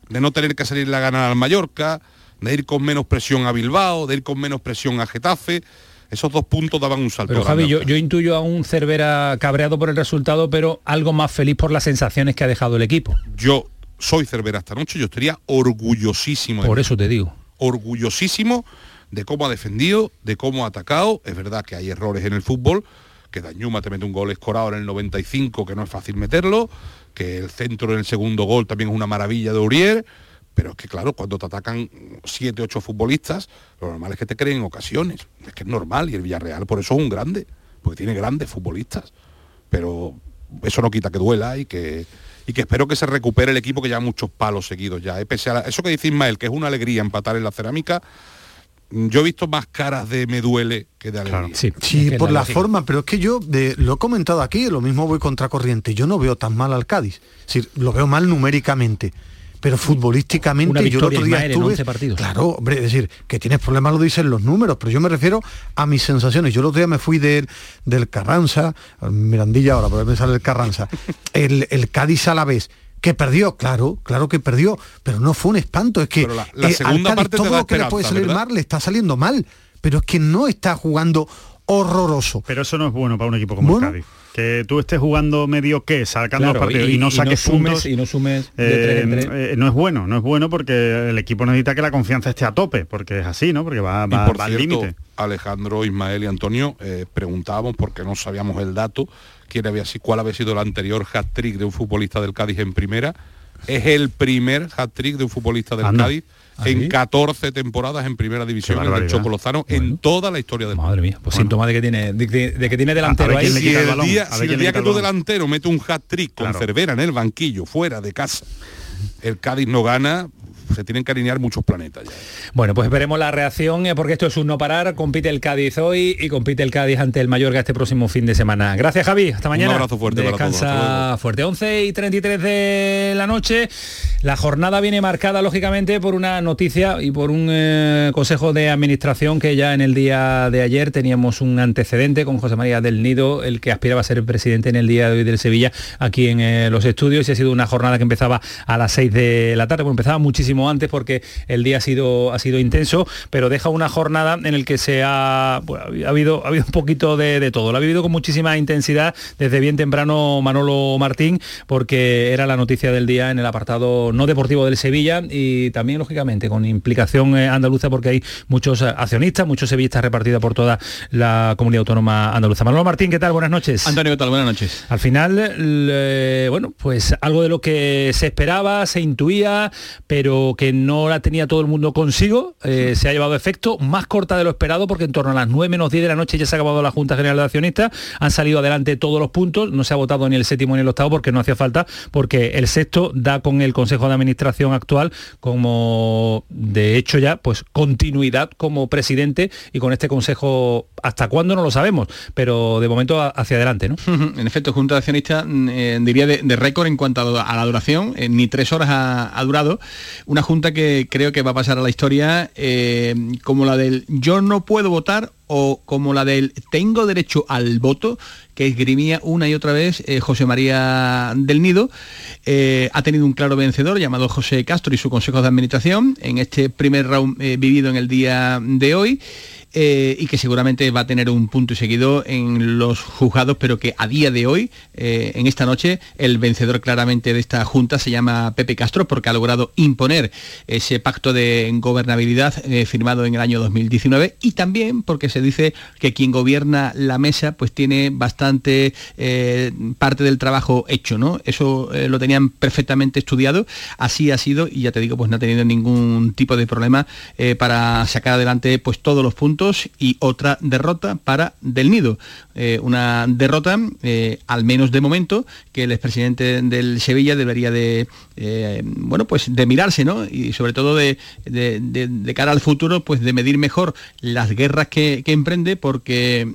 de no tener que salir a ganar al Mallorca, de ir con menos presión a Bilbao, de ir con menos presión a Getafe. Esos dos puntos daban un salto. Pero Javi, yo, yo intuyo a un Cervera cabreado por el resultado, pero algo más feliz por las sensaciones que ha dejado el equipo. yo soy Cervera esta noche, yo estaría orgullosísimo. de Por eso te digo. Orgullosísimo de cómo ha defendido, de cómo ha atacado. Es verdad que hay errores en el fútbol, que Dañuma te mete un gol escorado en el 95, que no es fácil meterlo, que el centro en el segundo gol también es una maravilla de Uriel. Pero es que claro, cuando te atacan siete, ocho futbolistas, lo normal es que te creen ocasiones. Es que es normal y el Villarreal por eso es un grande, porque tiene grandes futbolistas. Pero eso no quita que duela y que, y que espero que se recupere el equipo que lleva muchos palos seguidos ya. ¿eh? Pese a eso que dice Ismael, que es una alegría empatar en la cerámica, yo he visto más caras de me duele que de alegría. Sí, Sí, es que por la forma, pero es que yo de- lo he comentado aquí, lo mismo voy contracorriente. Yo no veo tan mal al Cádiz. Es decir, lo veo mal numéricamente. Pero futbolísticamente Una yo el otro día Ismael, en estuve 11 partidos. claro hombre es decir que tienes problemas lo dicen los números pero yo me refiero a mis sensaciones yo el otro día me fui del, del Carranza Mirandilla ahora pero me sale el Carranza el, el Cádiz a la vez que perdió, claro, claro que perdió, pero no fue un espanto, es que Pero la- la eh, segunda parte todo lo que le puede salir ¿verdad? mal le está saliendo mal, pero es que no está jugando horroroso. Pero eso no es bueno para un equipo como Bueno. el Cádiz. Que tú estés jugando medio que, sacando Claro, los partidos y, y- no y saques no sumes- puntos, y no sumes de eh, en eh, no es bueno, no es bueno porque el equipo necesita que la confianza esté a tope, porque es así, ¿no? Porque va, Y va, por va al límite. Alejandro, Ismael y Antonio eh, preguntábamos porque no sabíamos el dato, quién había sido, cuál había sido el anterior hat-trick de un futbolista del Cádiz en primera. Es el primer hat-trick de un futbolista del Anda. Cádiz ¿Ah, en sí? 14 temporadas en primera división en el barbaridad. Choco Lozano en toda la historia del Madre mía, pues síntoma de que tiene de, que- de que tiene delantero ahí. Si el día, si el que tu delantero mete un hat-trick con. Cervera en el banquillo, fuera de casa, el Cádiz no gana, se tienen que alinear muchos planetas ya. Bueno, pues veremos la reacción, eh, porque esto es un no parar. Compite el Cádiz hoy y compite el Cádiz ante el Mallorca este próximo fin de semana. Gracias, Javi. Hasta mañana. abrazo fuerte para todos. Descansa Hasta luego. fuerte. 11 y 33 de la noche. La jornada viene marcada, lógicamente, por una noticia y por un eh, consejo de administración que ya en el día de ayer teníamos un antecedente con José María del Nido, el que aspiraba a ser presidente en el día de hoy del Sevilla, aquí en eh, los estudios. Y ha sido una jornada que empezaba a las 6 de la tarde. Bueno, empezaba muchísimo antes porque el día ha sido, ha sido intenso, pero deja una jornada en el que se ha, bueno, ha habido, ha habido un poquito de, de todo. Lo ha vivido con muchísima intensidad desde bien temprano Manolo Martín, porque era la noticia del día en el apartado no deportivo del Sevilla y también, lógicamente, con implicación eh, andaluza, porque hay muchos eh, accionistas, muchos sevillistas repartidos por toda la comunidad autónoma andaluza. Manolo Martín, ¿qué tal? Buenas noches. Antonio, ¿qué tal? Buenas noches. Al final, le- bueno, pues algo de lo que se esperaba, se intuía, pero que no la tenía todo el mundo consigo, eh, se ha llevado a efecto, más corta de lo esperado, porque en torno a las 9 menos 10 de la noche ya se ha acabado la Junta General de Accionistas, han salido adelante todos los puntos, no se ha votado ni el séptimo ni el octavo porque no hacía falta, porque el sexto da con el Consejo de Administración actual como, de hecho ya, pues continuidad como presidente y con este Consejo, ¿hasta cuándo? No lo sabemos, pero de momento hacia adelante, ¿no? En efecto, Junta de Accionistas, mm, eh, diría de, de récord en cuanto a, a la duración, eh, ni tres horas ha, ha durado. Una Junta que creo que va a pasar a la historia eh, como la del yo no puedo votar o como la del tengo derecho al voto, que esgrimía una y otra vez eh, José María del Nido. Eh, ha tenido un claro vencedor llamado José Castro y su Consejo de Administración en este primer round vivido en el día de hoy. Eh, y que seguramente va a tener un punto y seguido en los juzgados, pero que a día de hoy, eh, en esta noche, el vencedor claramente de esta junta se llama Pepe Castro porque ha logrado imponer ese pacto de gobernabilidad eh, firmado en el año 2019 y también porque se dice que quien gobierna la mesa pues tiene bastante parte del trabajo hecho, ¿no? Eso lo tenían perfectamente estudiado, así ha sido y ya te digo, pues no ha tenido ningún tipo de problema para sacar adelante pues todos los puntos y otra derrota para Del Nido. Eh, una derrota, eh, al menos de momento, que el expresidente del Sevilla debería de, eh, bueno, pues de mirarse, ¿no? Y sobre todo de, de, cara al futuro, pues de medir mejor las guerras que, que emprende, porque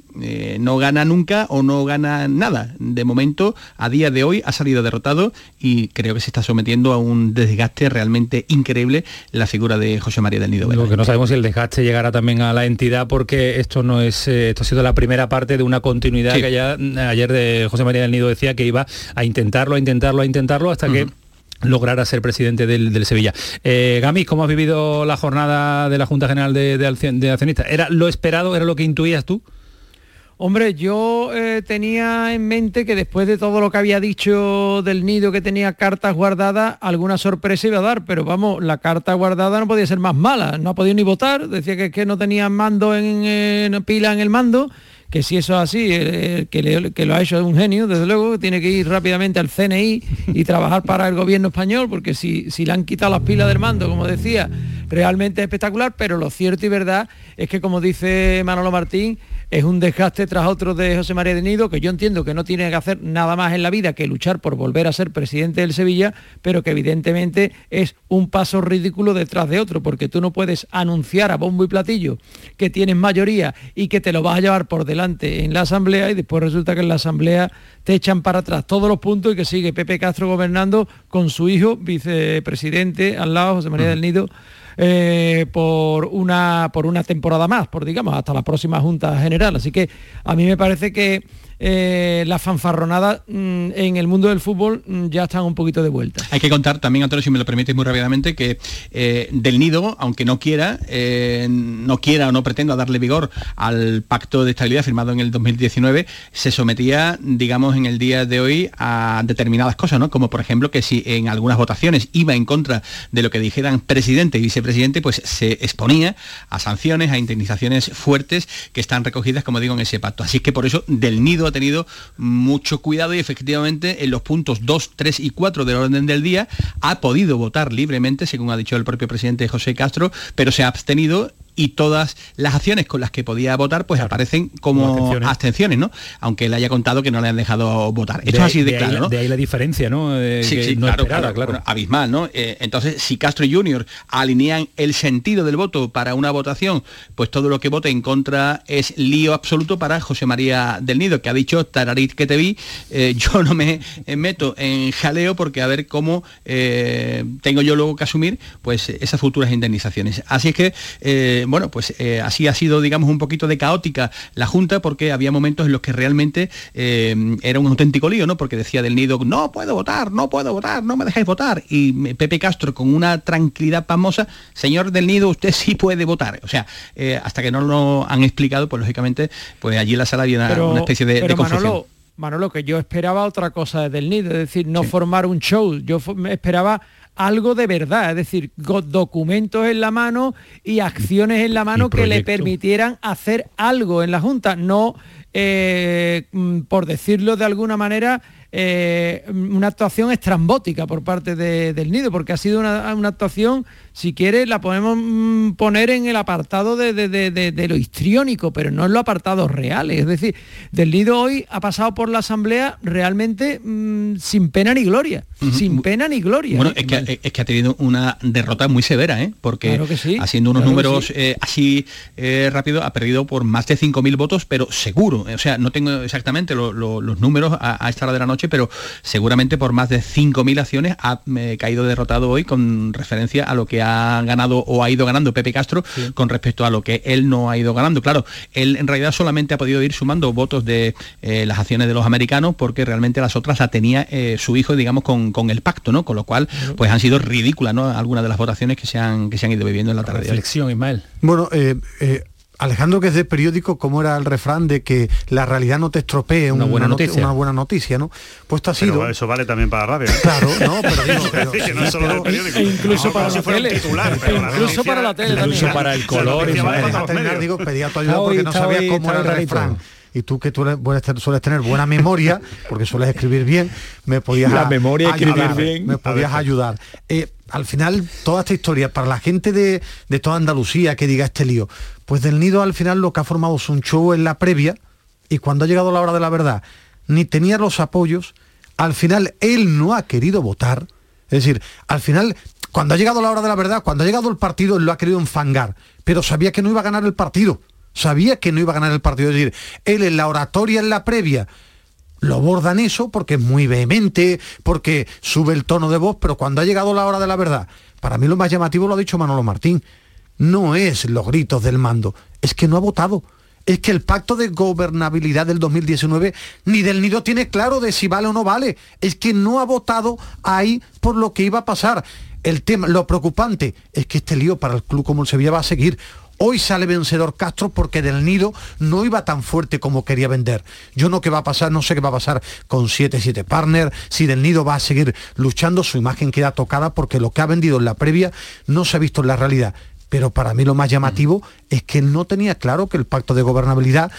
no gana nunca o no gana nada. De momento, a día de hoy, ha salido derrotado y creo que se está sometiendo a un desgaste realmente increíble la figura de José María del Nido. Lo que no sabemos si el desgaste llegará también a la entidad porque esto no es, esto ha sido la primera parte de una continuidad que ya ayer de José María del Nido decía que iba a intentarlo, a intentarlo, a intentarlo hasta que lograra ser presidente del, Sevilla. Eh, Gamis, ¿cómo has vivido la jornada de la Junta General de, de, Accionistas? ¿Era lo esperado? ¿Era lo que intuías tú? Hombre, yo eh, tenía en mente que después de todo lo que había dicho del nido que tenía cartas guardadas, alguna sorpresa iba a dar, pero vamos, la carta guardada no podía ser más mala, no ha podido ni votar, decía que, que no tenía mando en pila en el mando que si eso es así, que, lo ha hecho un genio, desde luego, tiene que ir rápidamente al CNI y trabajar para el gobierno español, porque si, si le han quitado las pilas del mando, como decía, realmente es espectacular, pero lo cierto y verdad es que, como dice Manolo Martín, es un desgaste tras otro de José María de Nido, que yo entiendo que no tiene que hacer nada más en la vida que luchar por volver a ser presidente del Sevilla, pero que evidentemente es un paso ridículo detrás de otro, porque tú no puedes anunciar a bombo y platillo que tienes mayoría y que te lo vas a llevar por delante en la Asamblea y después resulta que en la Asamblea te echan para atrás todos los puntos y que sigue Pepe Castro gobernando con su hijo, vicepresidente al lado, José María del Nido eh, por, una, por una temporada más, por digamos, hasta la próxima Junta General. Así que a mí me parece que eh, las fanfarronadas mm, en el mundo del fútbol mm, ya están un poquito de vuelta. Hay que contar también, Antonio, si me lo permites muy rápidamente, que eh, Del Nido, aunque no quiera, eh, no quiera o no pretenda darle vigor al pacto de estabilidad firmado en el 2019, se sometía, digamos, en el día de hoy a determinadas cosas, ¿no? Como por ejemplo que si en algunas votaciones iba en contra de lo que dijeran presidente y vicepresidente, pues se exponía a sanciones, a indemnizaciones fuertes que están recogidas, como digo, en ese pacto. Así que por eso Del Nido tenido mucho cuidado y efectivamente en los puntos 2, 3 y 4 del orden del día ha podido votar libremente, según ha dicho el propio presidente José Castro, pero se ha abstenido y todas las acciones con las que podía votar pues aparecen como, abstenciones. ¿no? Aunque él haya contado que no le han dejado votar. Esto es así de, claro, ¿no? De ahí la diferencia, ¿no? Eh, sí, sí, claro, claro, abismal, ¿no? Eh, entonces, si Castro Junior alinean el sentido del voto para una votación, pues todo lo que vote en contra es lío absoluto para José María del Nido, que ha dicho, Tararit que te vi, eh, yo no me meto en jaleo porque a ver cómo tengo yo luego que asumir pues esas futuras indemnizaciones. Así es que eh, bueno, pues eh, así ha sido, digamos, un poquito de caótica la Junta porque había momentos en los que realmente eh, era un auténtico lío, ¿no? Porque decía del nido, no puedo votar, no puedo votar, no me dejáis votar. Y Pepe Castro con una tranquilidad pamosa, señor del nido, usted sí puede votar. O sea, hasta que no lo han explicado, pues lógicamente, pues allí en la sala había una, especie de, de confusión. Manolo, que yo esperaba otra cosa del nido, es decir, no formar un show. Yo esperaba algo de verdad, es decir, documentos en la mano y acciones en la mano que le permitieran hacer algo en la Junta, no, eh, mm, por decirlo de alguna manera, eh, una actuación estrambótica por parte del nido, porque ha sido una, una actuación si quiere, la podemos mm, poner en el apartado de, lo histriónico, pero no en los apartados reales. Es decir, Del Nido hoy ha pasado por la Asamblea realmente mm, sin pena ni gloria. Sin pena ni gloria. Bueno, es que, ha tenido una derrota muy severa, ¿eh? porque haciendo unos números eh, así eh, rápido, ha perdido por más de 5.000 votos, pero seguro. O sea, no tengo exactamente los números a, esta hora de la noche, pero seguramente por más de 5.000 acciones ha caído derrotado hoy con referencia a lo que ha ganado o ha ido ganando Pepe Castro con respecto a lo que él no ha ido ganando. Claro, él en realidad solamente ha podido ir sumando votos de eh, las acciones de los americanos porque realmente las otras la tenía eh, su hijo, digamos, con, el pacto, ¿no? Con lo cual, pues han sido ridículas, ¿no? Algunas de las votaciones que se han, que se han ido viviendo en la tarde. Reflexión, Ismael. Bueno, eh, Alejandro, que es de periódico, ¿cómo era el refrán de que la realidad no te estropee Una buena noti- noticia. una buena noticia, ¿no? Pues esto ha sido... Pero eso vale también para la radio. ¿eh? Claro, no, pero digo, pero- que no es solo del periódico. E incluso No, para la tele. titular, pero la Incluso noticia- para la tele también. Incluso para el color. noticia y vale para terminar, digo, pedía tu ayuda porque hoy- no sabía hoy- cómo era el rarito. refrán. Y tú que tú le- sueles te- sueles tener buena memoria, porque sueles escribir bien, me podías La a- memoria, escribir ayudar, bien. me podías ayudar. Eh, al final, toda esta historia, para la gente de, de toda Andalucía que diga este lío, pues del nido al final lo que ha formado es un show en la previa, y cuando ha llegado la hora de la verdad, ni tenía los apoyos, al final él no ha querido votar, es decir, al final, cuando ha llegado la hora de la verdad, cuando ha llegado el partido, él lo ha querido enfangar, pero sabía que no iba a ganar el partido. Sabía que no iba a ganar el partido. Es decir, él en la oratoria, en la previa, lo bordan eso porque es muy vehemente, porque sube el tono de voz, pero cuando ha llegado la hora de la verdad, para mí lo más llamativo lo ha dicho Manolo Martín, no es los gritos del mando, es que no ha votado. Es que el pacto de gobernabilidad del 2019 ni del nido tiene claro de si vale o no vale. Es que no ha votado ahí por lo que iba a pasar. El tema, lo preocupante es que este lío para el club como el Sevilla va a seguir. Hoy sale vencedor Castro porque del nido no iba tan fuerte como quería vender. Yo no qué va a pasar, no sé qué va a pasar con 7-7 Partner, si del nido va a seguir luchando, su imagen queda tocada porque lo que ha vendido en la previa no se ha visto en la realidad. Pero para mí lo más llamativo es que él no tenía claro que el pacto de gobernabilidad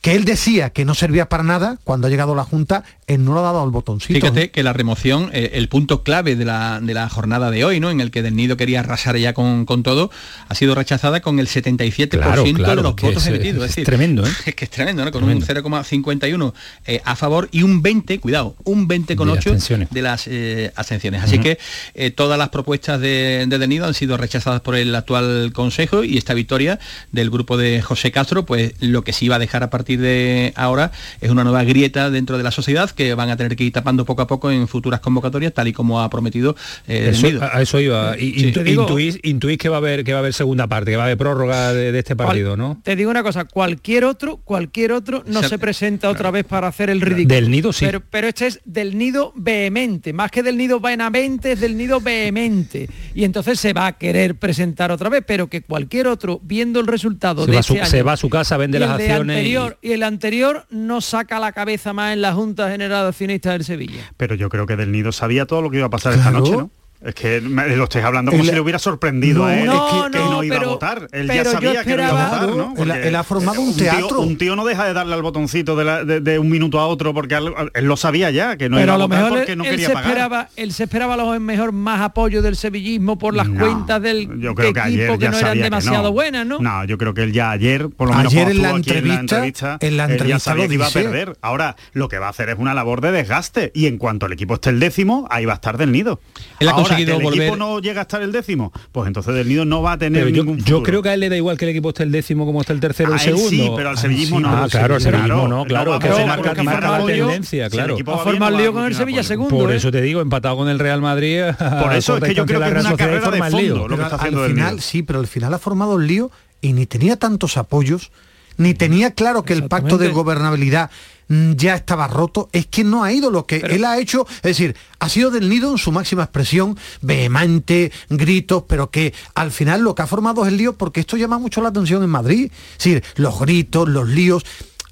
que él decía que no servía para nada, cuando ha llegado la Junta, él no le ha dado al botoncito. Fíjate que la remoción, eh, el punto clave de la, de la jornada de hoy, ¿no? En el que Del Nido quería arrasar ya con, con todo, ha sido rechazada con el 77% Claro, claro, de los votos es- emitidos. es decir, tremendo, ¿eh? Es que es tremendo, ¿no? Con Tremendo. un 0,51 eh, a favor y un 20, cuidado, un 20,8 abstenciones. de las eh, abstenciones. Así que eh, todas las propuestas de, de Del Nido han sido rechazadas por el actual Consejo y esta victoria del grupo de José Castro, pues lo que sí va a dejar a partir de ahora es una nueva grieta dentro de la sociedad que van a tener que ir tapando poco a poco en futuras convocatorias, tal y como ha prometido eh, Eso- Nido. a eso iba. Sí. intu- Te digo- intuís, intuís que va a haber que va a haber segunda parte, que va a haber prórroga de, de este partido, ¿no? Te digo una cosa, cualquier otro, cualquier otro no Se- se, presenta otra vez para hacer el ridículo. Del nido, sí. Pero, pero este es del nido vehemente, más que del nido vainamente, es del nido vehemente. Y entonces se va a querer presentar otra vez, pero que cualquier otro, viendo el resultado Se de va, a este su, año se va a su casa, vende y las acciones. y- anterior, y... el anterior no saca la cabeza más en la Junta General de Accionistas del Sevilla. Pero yo creo que Del Nido sabía todo lo que iba a pasar esta noche, ¿no? Es que me lo estáis hablando como Él- si le hubiera sorprendido a él No, que, que no, no iba pero- a votar. Él ya sabía que no iba a votar, ¿no? Él ha- Porque él ha formado un tío- teatro. un tío no deja de darle al botoncito de, la- de- de un minuto a otro porque él, él lo sabía ya, que no pero iba a lo votar mejor porque él, no él quería se pagar. esperaba, él se esperaba a lo mejor más apoyo del sevillismo por las cuentas del yo creo que equipo ayer que no eran demasiado buenas, ¿no? No, yo creo que él ya ayer, por lo menos Ayer en la entrevista- en la él ya entrevista sabía que iba a perder. Ahora, lo que va a hacer es una labor de desgaste y en cuanto el equipo esté el décimo, ahí va a estar del nido. Ha conseguido que el volver- equipo no llega a estar el décimo, pues entonces del nido no va a tener Pero yo, ningún yo creo que a él le da igual que el equipo esté el décimo como está el tercero o el segundo. sí, pero al sevillismo no. Ah, claro, al sevillismo no, claro, va a que marca, la tendencia, claro. equipo A va bien, formar no va lío con el Sevilla segundo. Por ¿eh? eso te digo, empatado con el Real Madrid. Por eso es que yo creo que es una carrera de fondo, lo que está al haciendo del final, Nido. sí, pero al final ha formado el lío y ni tenía tantos apoyos, ni tenía claro que el pacto de gobernabilidad ya estaba roto, es que no ha ido lo que él ha hecho, es decir, ha sido del nido en su máxima expresión, vehemente, gritos, pero que al final lo que ha formado es el lío porque esto llama mucho la atención en Madrid, es decir, los gritos, los líos.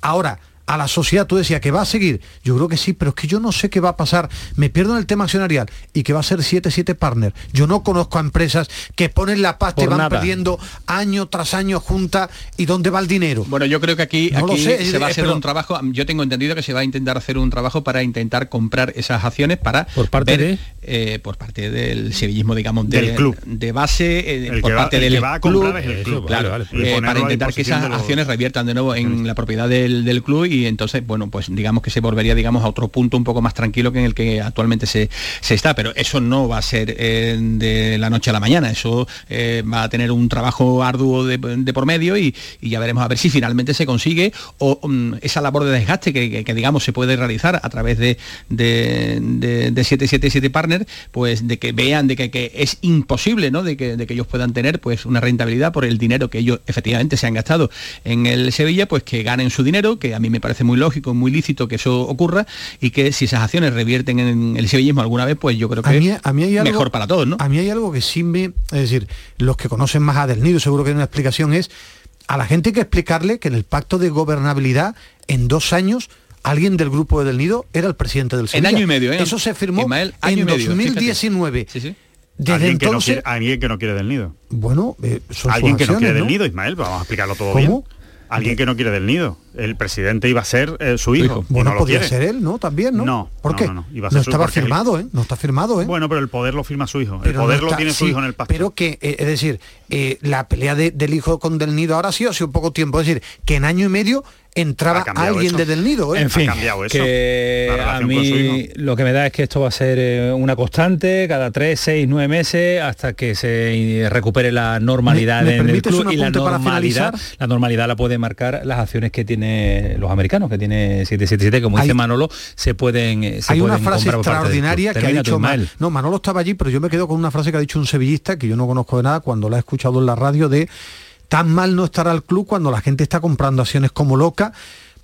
Ahora, a la sociedad, tú decías que va a seguir. Yo creo que sí, pero es que yo no sé qué va a pasar. Me pierdo en el tema accionarial y que va a ser 7-7 partner. Yo no conozco a empresas que ponen la pasta y van nada. perdiendo año tras año juntas y dónde va el dinero. Bueno, yo creo que aquí, No aquí sé, se va a hacer pero- un trabajo, yo tengo entendido que se va a intentar hacer un trabajo para intentar comprar esas acciones para ¿Por parte ver, eh, por parte del sevillismo, digamos, de, Del club. de base, eh, El por que va- parte el del que va a club, comprar es el club, claro, vale, vale. Y eh, para intentar que esas de los- acciones reviertan de nuevo en la propiedad del, del club y entonces, bueno, pues digamos que se volvería, digamos, a otro punto un poco más tranquilo que en el que actualmente se, se está, pero eso no va a ser eh, de la noche a la mañana, eso eh, va a tener un trabajo arduo de, de por medio y, y ya veremos a ver si finalmente se consigue o mm, esa labor de desgaste que, digamos se puede realizar a través de, de 777 Partner, pues de que vean de que, que es imposible, ¿no? De que, de que ellos puedan tener pues una rentabilidad por el dinero que ellos efectivamente se han gastado en el Sevilla, pues que ganen su dinero, que a mí me parece muy lógico, muy lícito que eso ocurra y que si esas acciones revierten en el sevillismo alguna vez, pues yo creo A que mí, a mí hay algo, mejor para todos, ¿no? A mí hay algo que sí me... Es decir, los que conocen más a Del Nido seguro que hay una explicación es a la gente hay que explicarle que en el pacto de gobernabilidad, en dos años, alguien del grupo de Del Nido era el presidente del En Sevilla. año y medio, ¿eh? Eso se firmó Ismael, año en y medio, fíjate. 2019. Desde alguien, que no entonces, quiere, alguien que no quiere del nido. bueno, eh, son Alguien sus que no quiere del nido, Ismael, vamos a explicarlo todo ¿Cómo? bien. Alguien que no quiere del nido. El presidente iba a ser eh, su hijo. Bueno, no quiere. ser él, ¿no? También, ¿no? No, ¿Por no, qué? no, no, iba a No ser su- estaba él- firmado, ¿eh? No está firmado, ¿eh? Bueno, pero el poder lo firma su hijo. Pero el poder lo tiene su hijo en el pacto. Pero que, eh, es decir, eh, la pelea de- del hijo con Del Nido ahora sí ha sido poco tiempo. Es decir, que en año y medio entraba alguien eso. de Del Nido, ¿eh? En fin, que a mí lo que me da es que esto va a ser eh, una constante cada tres, seis, nueve meses hasta que se eh, recupere la normalidad ¿Me- me en el club y la normalidad, la normalidad la puede marcar las acciones que tiene los americanos, que tiene 777, como dice Manolo, se pueden se Hay una frase extraordinaria que ha dicho Ma- Ismael. No, Manolo estaba allí, pero yo me quedo con una frase que ha dicho un sevillista que yo no conozco de nada cuando la he escuchado en la radio de tan mal no estará el club cuando la gente está comprando acciones como loca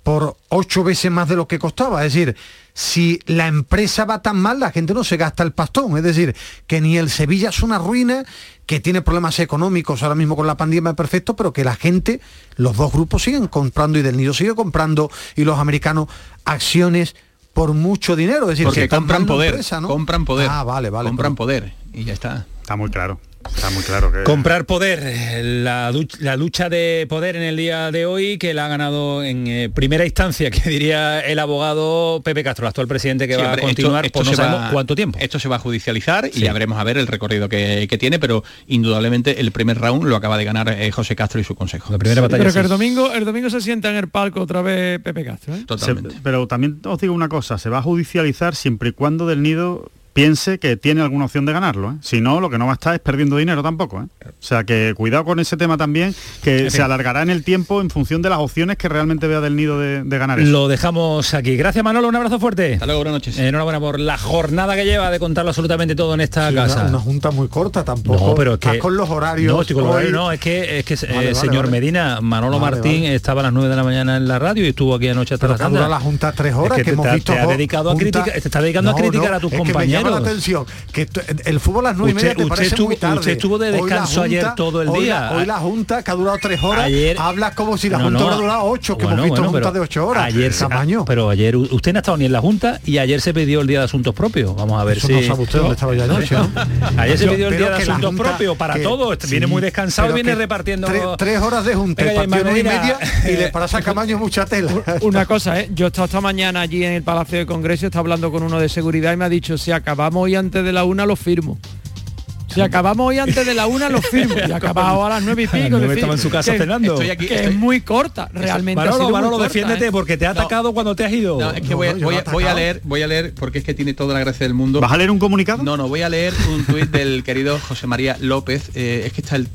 por ocho veces más de lo que costaba. Es decir, si la empresa va tan mal, la gente no se gasta el pastón. Es decir, que ni el Sevilla es una ruina, que tiene problemas económicos ahora mismo con la pandemia perfecto, pero que la gente, los dos grupos siguen comprando y del nido sigue comprando y los americanos acciones por mucho dinero. Es decir, Porque que compran poder, empresa, ¿no? compran poder. Ah, vale, vale. Compran poder y ya está. Está muy claro. Está muy claro que... Comprar poder, la, duch- la lucha de poder en el día de hoy que la ha ganado en eh, primera instancia, que diría el abogado Pepe Castro, el actual presidente que Sí, va hombre, a continuar esto- por no esto se sabemos va- cuánto tiempo. Esto se va a judicializar y ya veremos a ver el recorrido que, que tiene, pero indudablemente el primer round lo acaba de ganar eh, José Castro y su consejo. La primera Pero que el domingo, el domingo se sienta en el palco otra vez Pepe Castro, ¿eh? Se- pero también os digo una cosa, se va a judicializar siempre y cuando del nido piense que tiene alguna opción de ganarlo. ¿eh? Si no, lo que no va a estar es perdiendo dinero tampoco. ¿eh? O sea que cuidado con ese tema también, que se alargará en el tiempo en función de las opciones que realmente vea del nido de, de ganar eso. Lo dejamos aquí. Gracias Manolo, un abrazo fuerte. Hasta luego, buenas noches. enhorabuena por la jornada que lleva de contarlo absolutamente todo en esta Sí, casa. una, una junta muy corta tampoco. No, pero es Estás que con los horarios. No, estoy con los horarios, no, es que es que Vale, eh, vale, señor vale. Medina, Manolo Vale, Martín vale. estaba a las 9 de la mañana en la radio y estuvo aquí anoche hasta Pero las la junta tres horas, que, te, hemos te- visto te ha dedicado a criticar, te está dedicando a No, criticar no, a tus es que me compañeros. Llama la atención que el fútbol a las nueve y Usted- media te usted parece estuvo- muy tarde. usted estuvo de descanso ayer todo el hoy día. la- Hoy la junta que ha durado tres horas, Ayer- habla como si la No, junta no. hubiera durado ocho, que Bueno, hemos visto bueno, juntas de ocho horas. Ayer se- Tamaño. pero ayer usted no ha estado ni en la junta y ayer se pidió el día de asuntos propios. Vamos a ver Eso si no sabe usted dónde estaba yo anoche, ¿no? Ayer se pidió el día de asuntos junta- propios para todos. sí, viene muy descansado viene repartiendo. Tres, tres horas de junta, Venga, y media y le pasa Camaño mucha tela. Una cosa, ¿eh? yo he estado esta mañana allí en el Palacio de Congreso, está hablando con uno de seguridad y me ha dicho, si acabamos hoy antes de la una, lo firmo. Si acabamos hoy antes de la una, lo firmo. Y acabado a las nueve y pico. decir, estaba en su casa que- cenando. Estoy aquí, que estoy- es muy corta, realmente. Manolo, Manolo, corta, defiéndete ¿eh? porque te ha atacado cuando te has ido. No, es que voy, a- voy a- voy a leer, voy a leer porque es que tiene toda la gracia del mundo. ¿Vas a leer un comunicado? No, no, voy a leer un tuit del querido José María López. Eh, es que está el,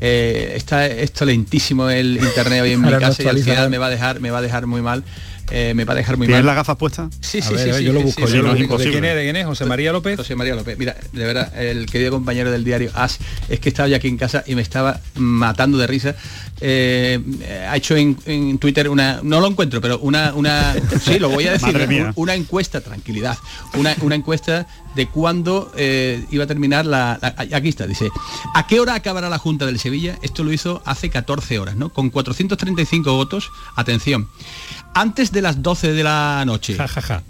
eh, está esto lentísimo el internet hoy en mi casa y al final me va a dejar, me va a dejar muy mal. Eh, me va a dejar muy ¿Tienes mal. las gafas puestas? Sí, sí, ver, sí, a ver, sí, yo lo busco, sí, yo lo busco. ¿De quién es? ¿De quién es? ¿José María López? José María López. Mira, de verdad, el querido compañero del diario As es que estaba ya aquí en casa y me estaba matando de risa. Eh, ha hecho en, en Twitter una, no lo encuentro, pero una, una, sí, lo voy a decir, Madre ¿eh? mía. una encuesta, tranquilidad, una, una encuesta de cuándo eh, iba a terminar la, la- Aquí está, dice, ¿a qué hora acabará la Junta del Sevilla? Esto lo hizo hace 14 horas, ¿no? Con 435 votos, atención. Antes de las 12 de la noche,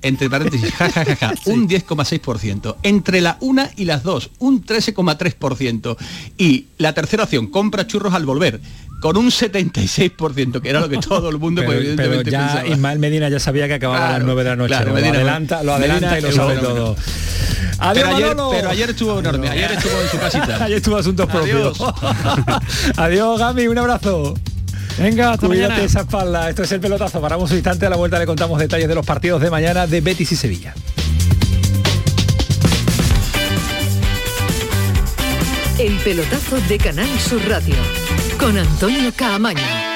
entre paréntesis, ja, un 10,6%. Entre la 1 y las 2, un 13,3%. Y la tercera opción, compra churros al volver, con un 76%, que era lo que todo el mundo Pero, pues, pero evidentemente ya pensaba. Ismael Medina ya sabía que acababa a las Claro, 9 de la noche. claro, lo, Medina- adelanta, lo adelanta Medina y lo sabe todo. Adiós, pero, ayer, pero estuvo enorme, ayer estuvo en su casita. Ayer estuvo asuntos propios. Adiós, Gami, un abrazo. Venga, hasta Cuídate mañana. esa espalda. Esto es el pelotazo. Paramos un instante. A la vuelta le contamos detalles de los partidos de mañana de Betis y Sevilla. El pelotazo de Canal Sur Radio con Antonio Caamaño.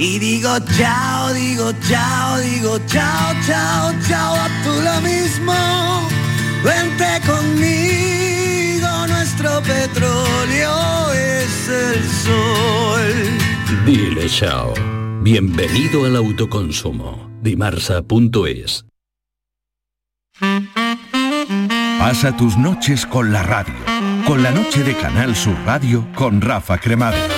Y digo chao, digo chao, digo chao, chao, chao, a tú lo mismo. Vente conmigo, nuestro petróleo es el sol. Dile chao. Bienvenido al autoconsumo. Dimarsa.es Pasa tus noches con la radio. Con la noche de Canal Sur Radio con Rafa Cremades.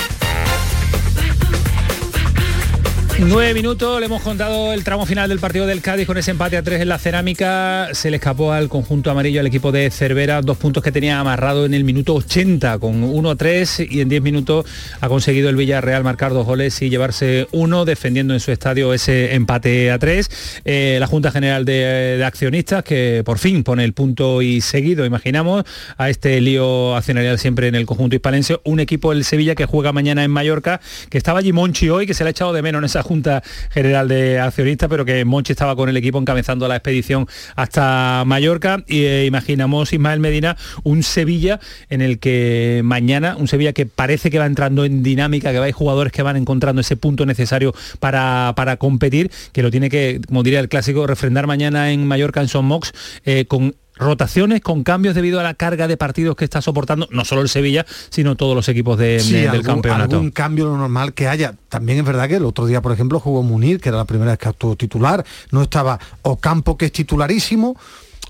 Nueve minutos, le hemos contado el tramo final del partido del Cádiz con ese empate a tres en la cerámica. Se le escapó al conjunto amarillo al equipo de Cervera, dos puntos que tenía amarrado en el minuto 80 con 1 a 3 y en 10 minutos ha conseguido el Villarreal marcar dos goles y llevarse uno, defendiendo en su estadio ese empate a tres. Eh, la Junta General de, de, Accionistas que por fin pone el punto y seguido, imaginamos, a este lío accionarial siempre en el conjunto hispalense. Un equipo, el Sevilla, que juega mañana en Mallorca, que estaba allí Monchi hoy, que se le ha echado de menos en esa Junta General de Accionistas, pero que Monchi estaba con el equipo encabezando la expedición hasta Mallorca. Y eh, imaginamos Ismael Medina un Sevilla en el que mañana, un Sevilla que parece que va entrando en dinámica, que va hay jugadores que van encontrando ese punto necesario para, para competir, que lo tiene que, como diría el clásico, refrendar mañana en Mallorca en Son Mox eh, con rotaciones con cambios debido a la carga de partidos que está soportando no solo el Sevilla, sino todos los equipos de, sí, de, del algún, campeonato. Algún cambio lo normal que haya. También es verdad que el otro día, por ejemplo, jugó Munir, que era la primera vez que actuó titular. No estaba Ocampo, que es titularísimo.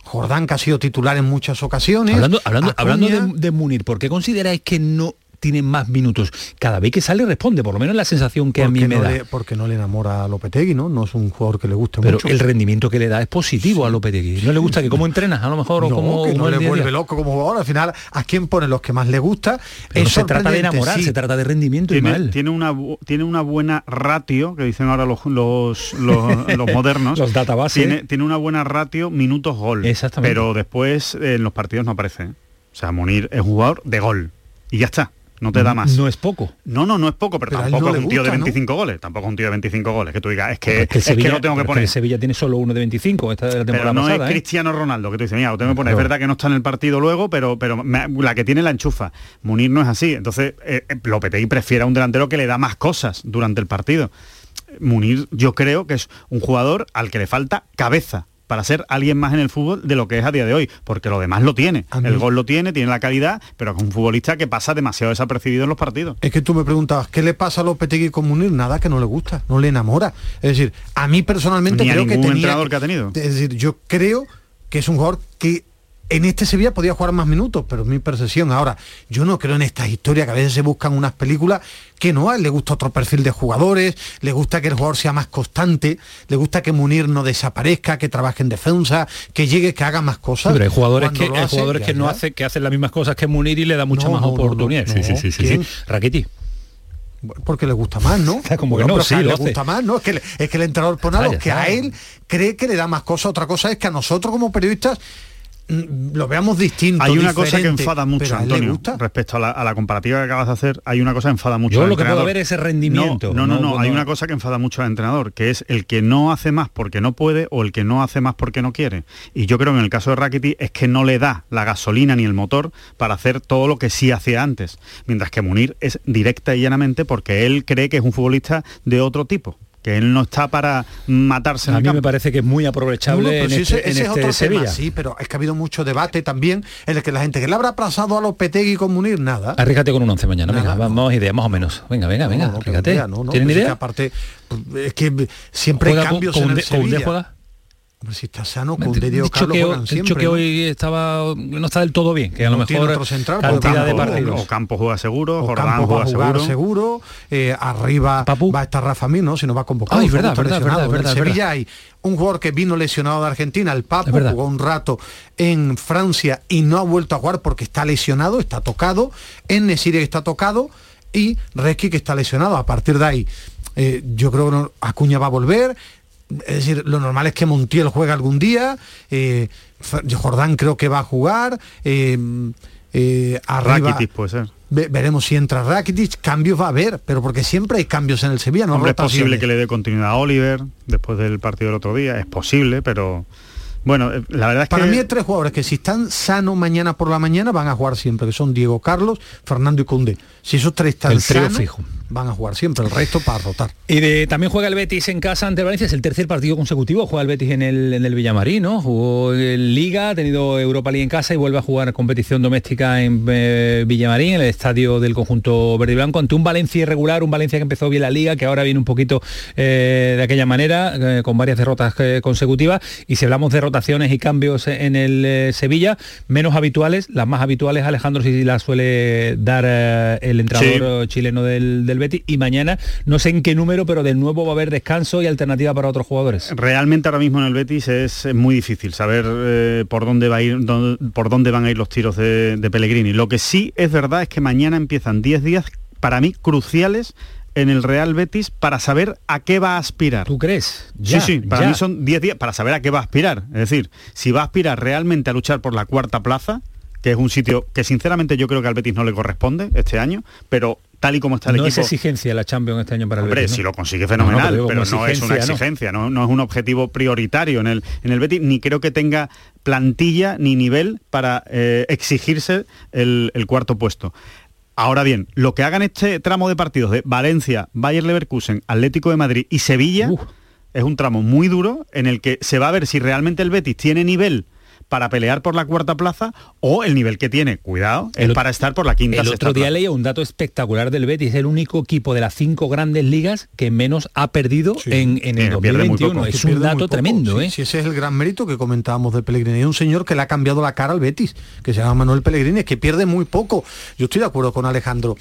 Jordán, que ha sido titular en muchas ocasiones. Hablando, hablando, hablando de, de Munir, ¿por qué consideráis que no tiene más minutos. Cada vez que sale responde, por lo menos la sensación que a mí me no da. Le, porque no le enamora a Lopetegui, ¿no? No es un jugador que le guste Pero mucho. el rendimiento que le da es positivo sí. a Lopetegui. No le gusta que cómo entrenas, a lo mejor, no, o cómo, que no le vuelve día. loco como jugador. Al final, ¿a quién pone los que más le gusta? Pero es se trata de sorprendente, enamorar, sí. se trata de rendimiento y Tiene, mal. tiene, una, tiene una buena ratio, que dicen ahora los, los, los, los modernos. Los databases. Tiene, tiene una buena ratio minutos-gol. Exactamente. Pero después eh, en los partidos no aparece. O sea, Munir es un jugador de gol. Y ya está. No te da más. No es poco. No, no, no es poco, pero, tampoco no es un tío de ¿no? 25 goles. Tampoco es un tío de 25 goles. Que tú digas, es que, es que, es Sevilla, que lo tengo que poner. Sevilla tiene solo uno de 25 esta de la Pero no pasada. es ¿eh? Cristiano Ronaldo, que tú dices, mira, lo tengo que poner. Es verdad que no está en el partido luego, pero, pero me- la que tiene la enchufa. Munir no es así. Entonces, eh, eh, Lopetegui prefiere a un delantero que le da más cosas durante el partido. Munir, yo creo que es un jugador al que le falta cabeza para ser alguien más en el fútbol de lo que es a día de hoy, porque lo demás lo tiene. A El gol lo tiene, tiene la calidad, pero es un futbolista que pasa demasiado desapercibido en los partidos. Es que tú me preguntabas, ¿qué le pasa a Lopetegui con Munir? Nada que no le gusta, no le enamora. Es decir, a mí personalmente Ni a creo que ningún tenía... entrenador que ha tenido. Es decir, yo creo que es un jugador que en este Sevilla podía jugar más minutos, pero es mi percepción. Ahora, yo no creo en estas historias que a veces se buscan unas películas que no, le gusta otro perfil de jugadores, le gusta que el jugador sea más constante, le gusta que Munir no desaparezca, que trabaje en defensa, que llegue, que haga más Sí, cosas. pero hay jugadores que, hay jugadores que no hace, que hacen las mismas cosas que Munir y le da mucha No, más no, no, no, oportunidad. sí, no. sí, sí, sí, ¿Quién? sí. Rakitic. porque le gusta más, ¿no? Como que no, pero sí, le gusta más, ¿no? Es que, le- es que el entrenador pone a los que a él cree que le da más cosas. Otra cosa es que a nosotros como periodistas lo veamos distinto. Hay una cosa que enfada mucho, Antonio, respecto a la, a la comparativa que acabas de hacer, hay una cosa que enfada mucho Yo al lo que puedo entrenador. ver es ese rendimiento. No, no, no, No, hay no. una cosa que enfada mucho al entrenador, que es el que no hace más porque no puede o el que no hace más porque no quiere. Y yo creo que en el caso de Rakitic es que no le da la gasolina ni el motor para hacer todo lo que sí hacía antes. Mientras que Munir es directa y llanamente porque él cree que es un futbolista de otro tipo, que él no está para matarse en A el mí me parece que es muy No, aprovechable no, pero en este, ese, en ese es este otro Sevilla. tema, sí, pero es que ha habido mucho debate también en el que la gente que le habrá pasado a Lopetegui con Munir nada. Arriesgate con un 11 mañana, venga, Nada, vamos idea, más o menos. Venga, venga, venga, No, no, idea, no, no, ¿Tienen es que idea? aparte, es que siempre hay ¿Juega con- cambios con en el de- con de Sevilla. Hombre, si está sano, Diego dicho Carlos que, juegan hoy- siempre. dicho que ¿no? hoy estaba no está del todo bien, que a lo mejor otro central, cantidad de partidos. Ocampo juega seguro, Jordán va juega a jugar seguro. seguro, eh, arriba va a estar Rafa Mir, ¿no? Si no va convocado. Ah, es verdad, está verdad, lesionado. verdad, En verdad, Sevilla verdad. hay un jugador que vino lesionado de Argentina, el Papu, jugó un rato en Francia y no ha vuelto a jugar porque está lesionado, está tocado. En Nesiri está tocado. y Reski que está lesionado. A partir de ahí, eh, yo creo que Acuña va a volver. Es decir, lo normal es que Montiel juegue algún día. eh, Jordán creo que va a jugar. eh, eh, arriba, Rakitic puede ser. ve- veremos si entra Rakitic. Cambios va a haber, pero porque siempre hay cambios en el Sevilla. No Hombre, es posible que le dé continuidad a Oliver después del partido del otro día. Es posible, pero bueno, eh, la verdad es Para que mí hay tres jugadores que si están sanos mañana por la mañana van a jugar siempre, que son Diego Carlos, Fernando y Cundé. Si esos tres están El sanos, fijo. Van a jugar siempre, el resto para rotar. Y de- también juega el Betis en casa ante el Valencia, es el tercer partido consecutivo, juega el Betis en el, en el Villamarín, ¿no? Jugó en Liga, ha tenido Europa League en casa y vuelve a jugar competición doméstica en eh, Villamarín, en el estadio del conjunto verde y blanco, ante un Valencia irregular, un Valencia que empezó bien la Liga, que ahora viene un poquito eh, de aquella manera, eh, con varias derrotas eh, consecutivas, y si hablamos de rotaciones y cambios en el eh, Sevilla, menos habituales, las más habituales, Alejandro, si las suele dar eh, el entrenador chileno del, del Betis, y mañana, no sé en qué número, pero de nuevo va a haber descanso y alternativa para otros jugadores. realmente ahora mismo en el Betis es, muy difícil saber eh, por dónde va a ir, dónde- por dónde van a ir los tiros de, de Pellegrini. Lo que sí es verdad es que mañana empiezan 10 días para mí cruciales en el Real Betis para saber a qué va a aspirar. ¿Tú crees? Sí, Ya, sí, para ya. mí son 10 días para saber a qué va a aspirar. Es decir, si va a aspirar realmente a luchar por la cuarta plaza, que es un sitio que sinceramente yo creo que al Betis no le corresponde este año, pero tal y como está el no es exigencia la Champions este año para el Hombre, Betis. ¿no? si lo consigue No, fenomenal, no, pero digo, pero, como no es una exigencia, ¿no? es un objetivo prioritario en el, en el Betis, ni creo que tenga plantilla ni nivel para eh, exigirse el, el cuarto puesto. Ahora bien, lo que hagan este tramo de partidos de Valencia, Bayer Leverkusen, Atlético de Madrid y Sevilla es un tramo muy duro en el que se va a ver si realmente el Betis tiene nivel para pelear por la cuarta plaza o el nivel que tiene, cuidado, es El para estar por la quinta El otro día plaza. leía un dato espectacular del Betis, es el único equipo de las cinco grandes ligas que menos ha perdido en, en el muy 2021. poco. Es un dato tremendo, Sí, ¿eh? sí, ese es el gran mérito que comentábamos de Pellegrini. Hay un señor que le ha cambiado la cara al Betis, que se llama Manuel Pellegrini, es que pierde muy poco. Yo estoy de acuerdo con Alejandro.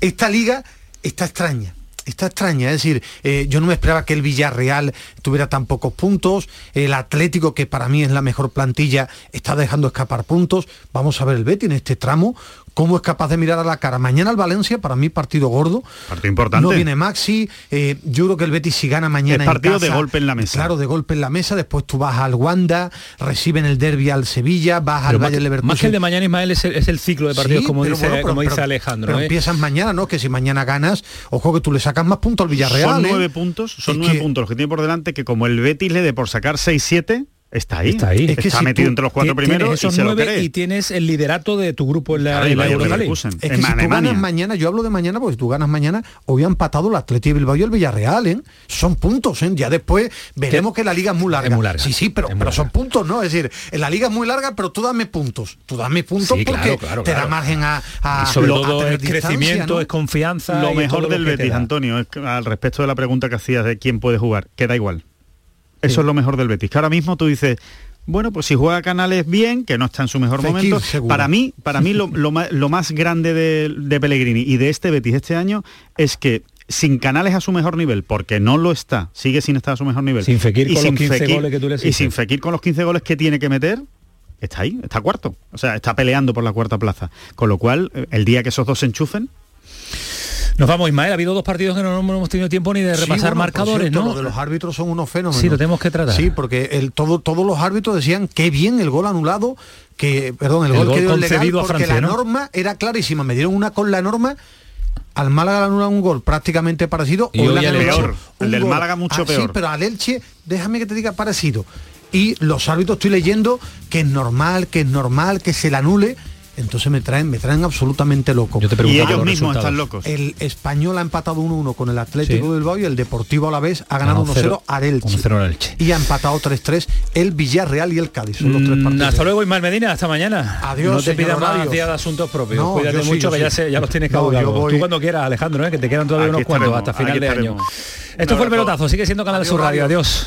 Esta liga está extraña. Está extraña, es decir, eh, yo no me esperaba que el Villarreal tuviera tan pocos puntos, el Atlético, que para mí es la mejor plantilla, está dejando escapar puntos. Vamos a ver el Betis en este tramo, cómo es capaz de mirar a la cara. Mañana el Valencia, para mí partido gordo. Partido importante. No viene Maxi, eh, yo creo que el Betis si gana mañana Es partido en casa, de golpe en la mesa. Claro, de golpe en la mesa, después tú vas al Wanda, reciben el derby al Sevilla, vas al Pero que- Leverkusen. más que el de mañana, Ismael, es el, es el ciclo de partidos, Sí, como dice, bueno, pero- como dice pero- Alejandro. Pero ¿eh? empiezas mañana, ¿no? Que si mañana ganas, ojo que tú le sacas más puntos al Villarreal. Son ¿eh? nueve puntos, son Es nueve que- puntos los que tiene por delante, que como el Betis le dé por sacar 6-7, está ahí. Está ahí. Está metido entre los cuatro primeros y esos se lo nueve cree. y tienes el liderato de tu grupo en la, Claro, y en la Europa League. Es que en si tú ganas mañana, yo hablo de mañana porque si tú ganas mañana, hoy han empatado el Atleti de Bilbao y el Villarreal, ¿eh? Son puntos, ¿eh? Ya después veremos que la liga es muy larga. Es muy larga. Sí, sí, pero, Es pero son puntos, ¿no? Es decir, en la liga es muy larga, pero tú dame puntos. Tú dame puntos Sí, porque claro, claro, te da margen a, a- Y sobre a todo tener es crecimiento, ¿no? es confianza. Lo y mejor del que Betis. Antonio, es que al respecto de la pregunta que hacías de quién puede jugar, queda igual. Eso es lo mejor del Betis. Que ahora mismo tú dices, bueno, pues si juega Canales bien, que no está en su mejor Fekir, momento. seguro. Para mí, para mí lo, lo ma- lo más grande de, de Pellegrini y de este Betis este año es que sin Canales a su mejor nivel, porque no lo está, sigue sin estar a su mejor nivel. Sin Fekir y con los 15 goles que tú le Y sin Fekir con los 15 goles que tiene que meter, está ahí, está cuarto. O sea, está peleando por la cuarta plaza. Con lo cual, eh, el día que esos dos se enchufen, Nos vamos, Ismael. Ha habido dos partidos que no, no hemos tenido tiempo ni de Sí, repasar bueno, marcadores, cierto, ¿no? Lo de los árbitros son unos fenómenos. Sí, lo tenemos que tratar. Sí, porque el, todo, todos los árbitros decían qué bien el gol anulado, que, perdón, el, El gol, gol que dio legal, concedido a porque Francia, la ¿no? norma era clarísima. Me dieron una con la norma. Al Málaga le anulan un gol prácticamente parecido. Y hoy El del gol. Málaga mucho Ah, Sí, peor. pero al Elche, déjame que te diga parecido. Y los árbitros estoy leyendo que es normal, que es normal, que se le anule. Entonces me traen, me traen absolutamente loco. Yo te y pregunto ellos los mismos resultados. están locos. El español ha empatado 1-1 con el Atlético Sí. de Bilbao y el Deportivo a la vez ha ganado Ganó 1-0 al Elche. 1-0 al Elche. Y ha empatado 3-3 el Villarreal y el Cádiz. Son los tres Mm, partidos. Hasta luego, Ismael Medina, hasta mañana. Adiós, No te pidas más días de asuntos propios. No, Cuídate sí, mucho, yo que ya, sí. se- ya los tienes No, voy- Tú cuando quieras, Alejandro, ¿eh? que te quedan todavía Aquí unos cuantos hasta final aquí de año. Esto fue el pelotazo, sigue siendo Canal Sur Radio. Radio. Adiós.